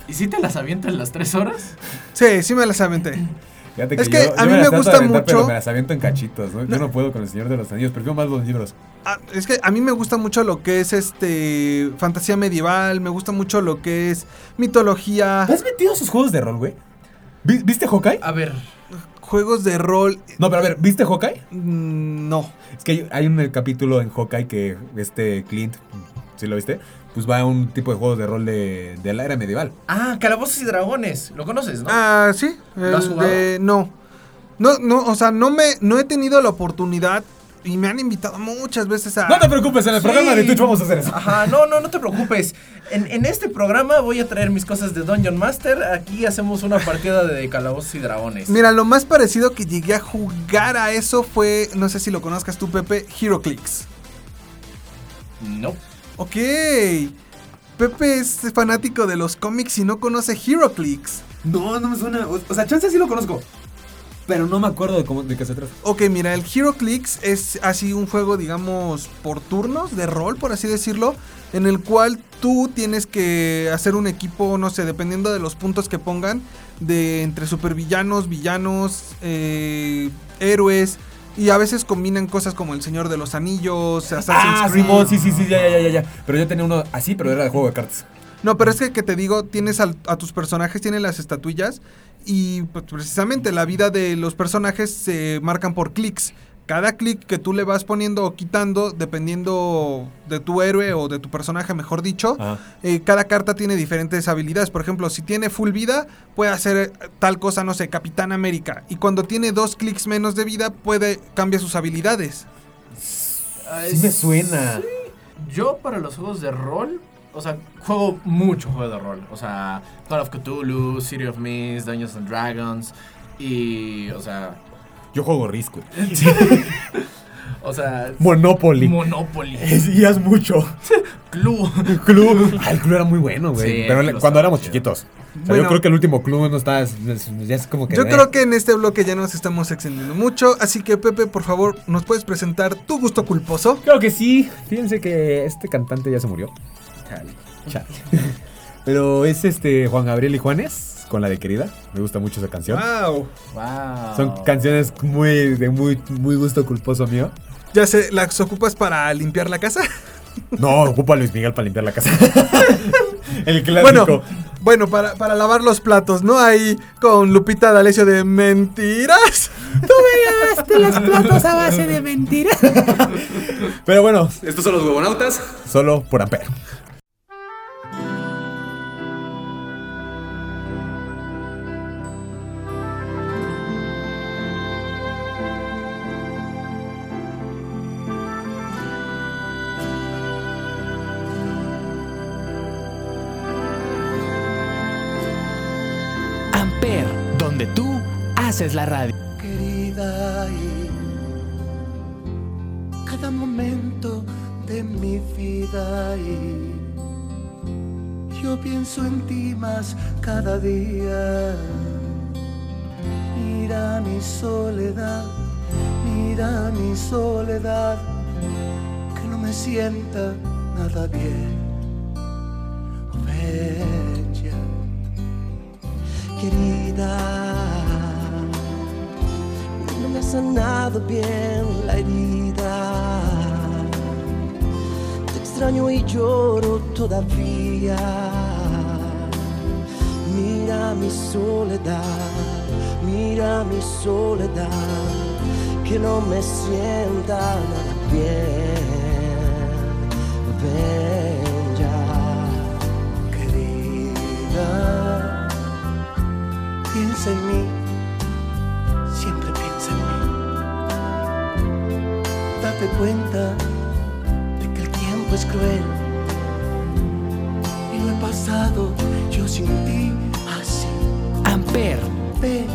¿Y si te las avientan las tres horas? Sí, sí me las aventé. Fíjate Es que a mí me gusta aventar, Pero mucho- me las aviento en cachitos, ¿no? Yo no puedo con el Señor de los Anillos, prefiero más los libros. Ah, es que a mí me gusta mucho lo que es este fantasía medieval, me gusta mucho lo que es mitología, ¿Has metido esos juegos de rol, güey? ¿Vi- ¿Viste Hawkeye? A ver, juegos de rol. No, pero a ver, ¿viste Hawkeye? Mm, No. Es que hay, hay un capítulo en Hawkeye que este Clint, ¿sí lo viste? Pues va a un tipo de juegos de rol de, de la era medieval. ah, Calabozos y Dragones, ¿lo conoces, no? Ah, sí. ¿Lo has jugado? de- no. No, no, o sea, no me no he tenido la oportunidad y me han invitado muchas veces a No te preocupes, en el Sí. programa de Twitch vamos a hacer eso. Ajá, no, no, no te preocupes. En, en este programa voy a traer mis cosas de Dungeon Master. Aquí hacemos una partida de Calabozos y Dragones. Mira, lo más parecido que llegué a jugar a eso fue, no sé si lo conozcas tú, Pepe, HeroClix. No. Ok. Pepe es fanático de los cómics y no conoce HeroClix. No, no me suena. O, o sea, chance sí lo conozco. Pero no me acuerdo de, cómo, de qué se trata. Ok, mira, el HeroClix es así un juego, digamos, por turnos, de rol, por así decirlo, en el cual tú tienes que hacer un equipo, no sé, dependiendo de los puntos que pongan, de entre supervillanos, villanos, eh, héroes, y a veces combinan cosas como El Señor de los Anillos, Assassin's Ah, Creed. Sí, sí, sí, ya, ya, ya, ya. Pero yo tenía uno así, pero era de juego de cartas. No, pero es que, que te digo, tienes al- a tus personajes, tienen las estatuillas y pues, precisamente la vida de los personajes se marcan por clics. Cada clic que tú le vas poniendo o quitando, dependiendo de tu héroe o de tu personaje, mejor dicho, Ajá. eh, cada carta tiene diferentes habilidades. Por ejemplo, si tiene full vida, puede hacer eh, tal cosa, no sé, Capitán América. Y cuando tiene dos clics menos de vida, puede cambiar sus habilidades. Sí me suena. Yo para los juegos de rol, o sea, juego mucho juego de rol. O sea, Call of Cthulhu, City of Mist, Dungeons and Dragons. Y, o sea, Yo juego Risk, güey. o sea, Monopoly. Monopoly. y es mucho. Club. Club. Ah, el club era muy bueno, güey. Sí, pero cuando éramos chido. chiquitos. O sea, Bueno. yo creo que el último club no está. es- es- ya es como que. Yo eh. creo que en este bloque ya nos estamos extendiendo mucho, así que Pepe, por favor, ¿nos puedes presentar tu gusto culposo? Creo que sí. Fíjense que este cantante ya se murió. Chale. Pero es este Juan Gabriel y Juanes con la de querida. Me gusta mucho esa canción. Wow. Wow. Son canciones muy de muy, muy gusto culposo mío. Ya sé, ¿las ocupas para limpiar la casa? No, ocupa a Luis Miguel para limpiar la casa. El clásico. Bueno, bueno, para, para lavar los platos, ¿no? Ahí con Lupita D'Alessio de mentiras. Tú los platos a base de mentiras. Pero bueno, estos son los huevonautas. Solo por Ampere. Haces la radio. querida y cada momento de mi vida y yo pienso en ti más cada día. Mira mi soledad mira mi soledad que no me sienta nada bien. Oh, querida me ha sanado bien la herida. Te extraño y lloro todavía. Mira mi soledad, mira mi soledad, que no me sienta nada bien. ven ya, querida. Piensa en mí, Cuenta de que el tiempo es cruel. Y lo he pasado yo sin ti así. Amper, Ven,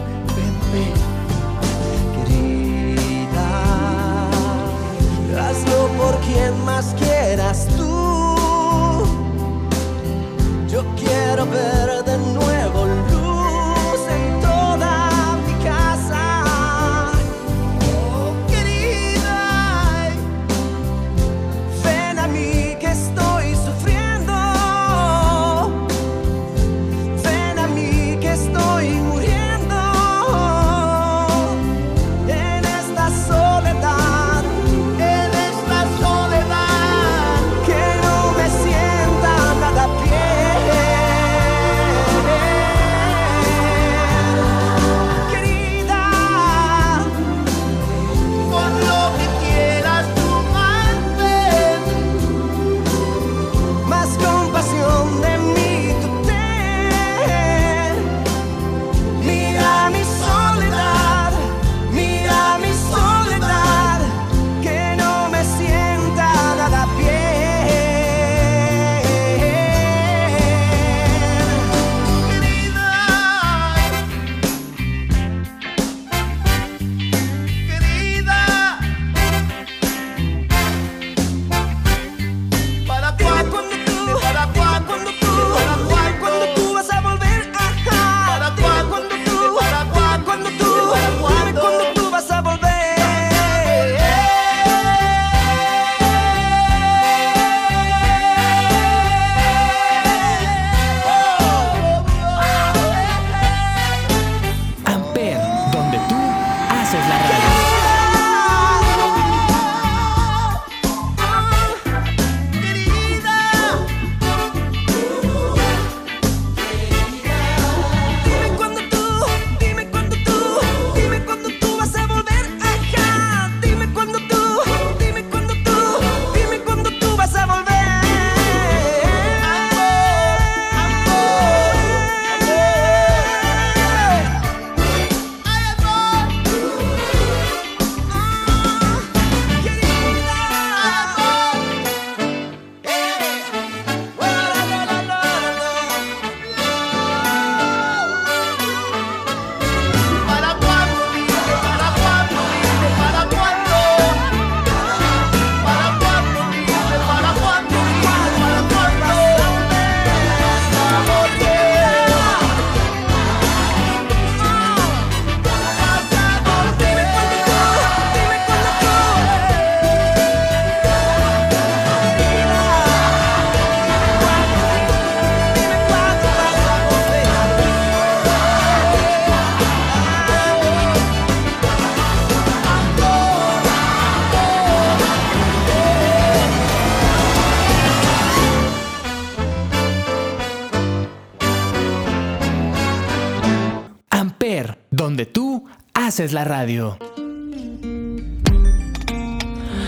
haces la radio.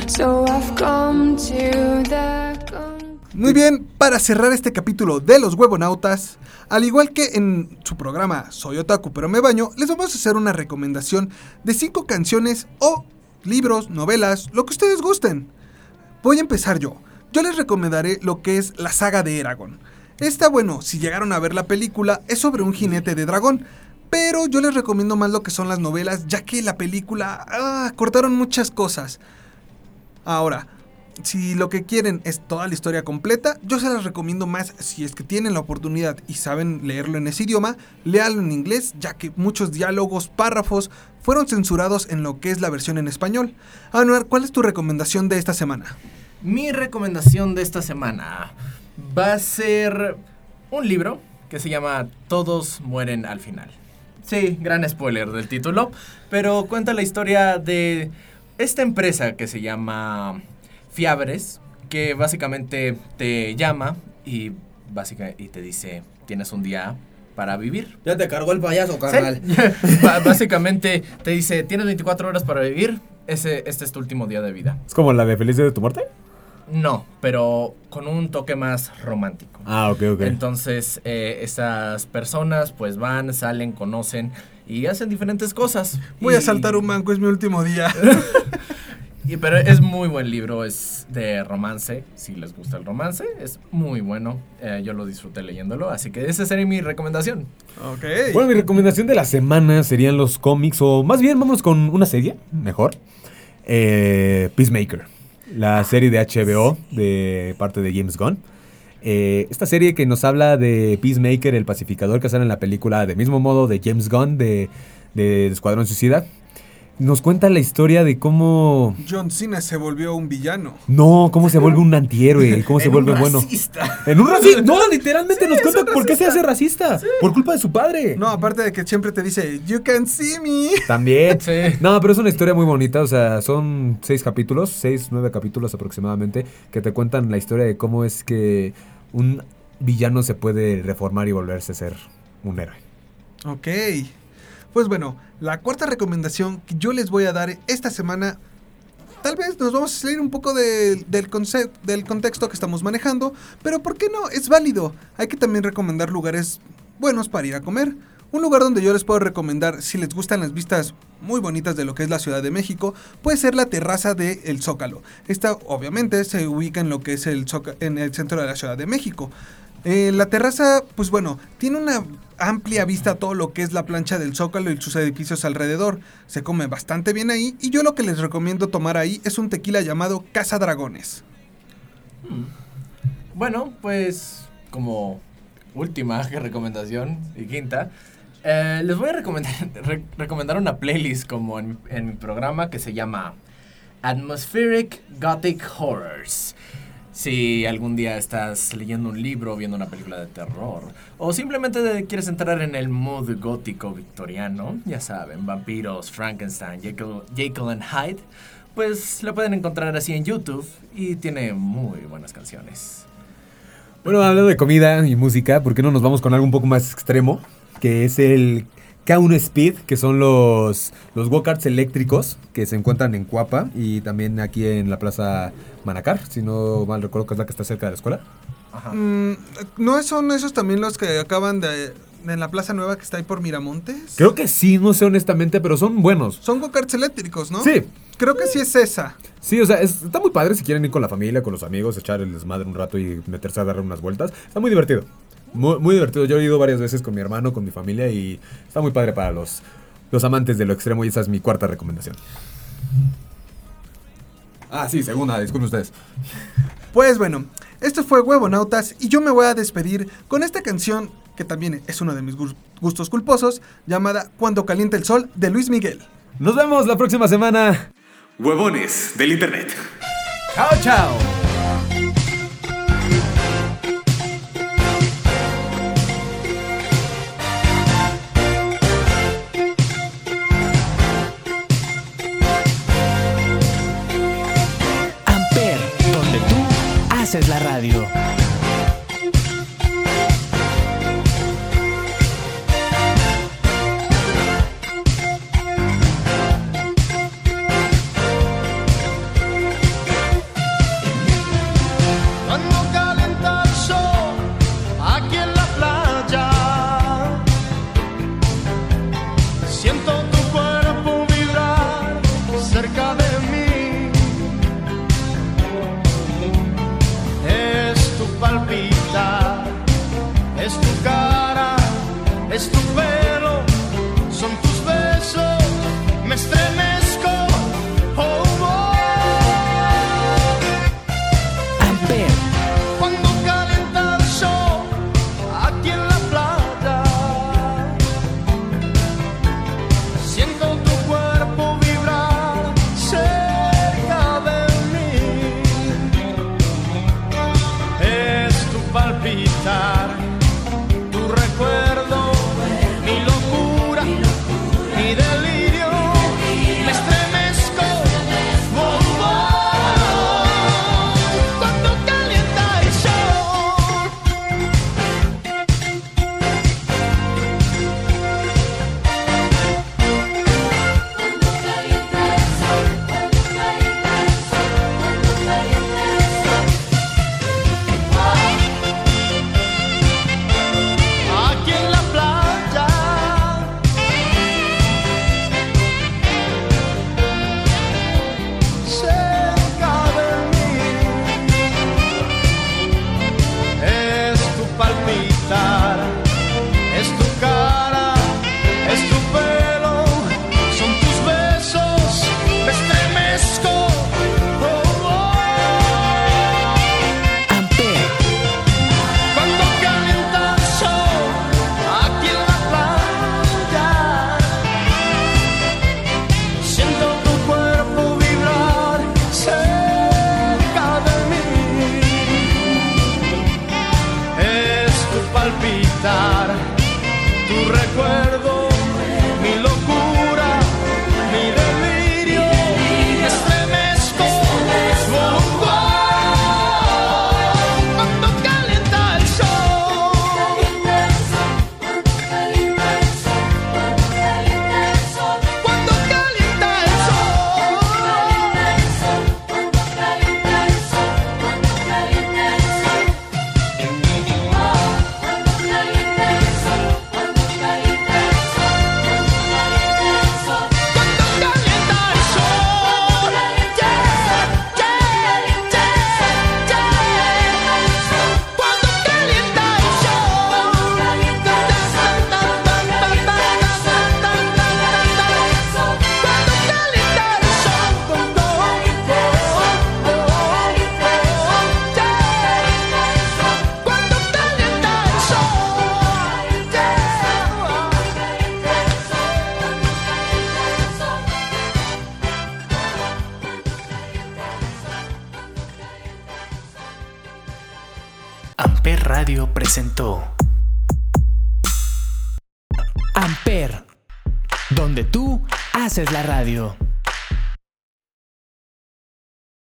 So I've come to the Muy bien, para cerrar este capítulo de los huevonautas, al igual que en su programa Soy Otaku pero me baño, les vamos a hacer una recomendación de 5 canciones o libros, novelas, lo que ustedes gusten. Voy a empezar yo. Yo les recomendaré lo que es la saga de Eragon. Esta, bueno, si llegaron a ver la película, es sobre un jinete de dragón. Pero yo les recomiendo más lo que son las novelas, ya que la película ah, cortaron muchas cosas. Ahora, si lo que quieren es toda la historia completa, yo se las recomiendo más si es que tienen la oportunidad y saben leerlo en ese idioma, léalo en inglés, ya que muchos diálogos, párrafos fueron censurados en lo que es la versión en español. Anuar, ¿cuál es tu recomendación de esta semana? Mi recomendación de esta semana va a ser un libro que se llama Todos mueren al final. Sí, gran spoiler del título, pero cuenta la historia de esta empresa que se llama Fiabres, que básicamente te llama y, básica, y te dice, tienes un día para vivir. Ya te cargó el payaso, carnal. Básicamente te dice, tienes 24 horas para vivir, ese, este es tu último día de vida. ¿Es como la de Feliz Día de tu muerte? No, pero con un toque más romántico. Ah, ok, ok. Entonces, eh, esas personas pues van, salen, conocen y hacen diferentes cosas. Voy a saltar un banco, es mi último día. y- pero es muy buen libro, es de romance. Si les gusta el romance, es muy bueno. Eh, yo lo disfruté leyéndolo, así que esa sería mi recomendación. ok. Bueno, mi recomendación de la semana serían los cómics, o más bien vamos con una serie, mejor. Eh, Peacemaker, la serie de HBO de parte de James Gunn. Eh, esta serie que nos habla de Peacemaker, el pacificador que sale en la película de mismo modo de James Gunn de, de Escuadrón Suicida. Nos cuenta la historia de cómo... John Cena se volvió un villano. No, cómo se vuelve un antihéroe, cómo se En un vuelve bueno. racista. En un racista. No, literalmente nos cuenta por qué se hace racista. Por culpa de su padre. No, aparte de que siempre te dice, You can see me. También. Sí. No, pero es una historia muy bonita. O sea, son seis capítulos, seis, nueve capítulos aproximadamente, que te cuentan la historia de cómo es que un villano se puede reformar y volverse a ser un héroe. Ok. Pues bueno, la cuarta recomendación que yo les voy a dar esta semana, tal vez nos vamos a salir un poco de- del, del contexto que estamos manejando, pero ¿por qué no? Es válido. Hay que también recomendar lugares buenos para ir a comer. Un lugar donde yo les puedo recomendar, si les gustan las vistas muy bonitas de lo que es la Ciudad de México, puede ser la terraza de El Zócalo. Esta obviamente se ubica en lo que es el, en el centro de la Ciudad de México. Eh, la terraza, pues bueno, tiene una amplia vista a todo lo que es la plancha del Zócalo y sus edificios alrededor. Se come bastante bien ahí y yo lo que les recomiendo tomar ahí es un tequila llamado Casa Dragones. Bueno, pues como última recomendación y quinta, eh, les voy a recomendar, re- recomendar una playlist como en mi programa que se llama Atmospheric Gothic Horrors. Si algún día estás leyendo un libro, viendo una película de terror, o simplemente quieres entrar en el mood gótico victoriano, ya saben, vampiros, Frankenstein, Jekyll, Jekyll and Hyde, pues la pueden encontrar así en YouTube y tiene muy buenas canciones. Bueno, hablando de comida y música, ¿por qué no nos vamos con algo un poco más extremo? Que es el K1 Speed, que son los, los go-karts eléctricos que se encuentran en Cuapa y también aquí en la Plaza Manacar, si no mal recuerdo que es la que está cerca de la escuela. Ajá. Mm, ¿No son esos también los que acaban de, en la Plaza Nueva que está ahí por Miramontes? Creo que sí, no sé honestamente, pero son buenos. Son go-karts eléctricos, ¿no? Sí. Creo que sí es esa. Sí, o sea, es- está muy padre si quieren ir con la familia, con los amigos, echar el desmadre un rato y meterse a dar unas vueltas. Está muy divertido. Muy, muy divertido. Yo he ido varias veces con mi hermano, con mi familia y está muy padre para los, los amantes de lo extremo y esa es mi cuarta recomendación. Ah, sí, segunda, disculpen ustedes. Pues bueno, esto fue Huevonautas y yo me voy a despedir con esta canción que también es uno de mis gus- gustos culposos, llamada Cuando calienta el sol de Luis Miguel. Nos vemos la próxima semana. Huevones del Internet. ¡Chao, chao!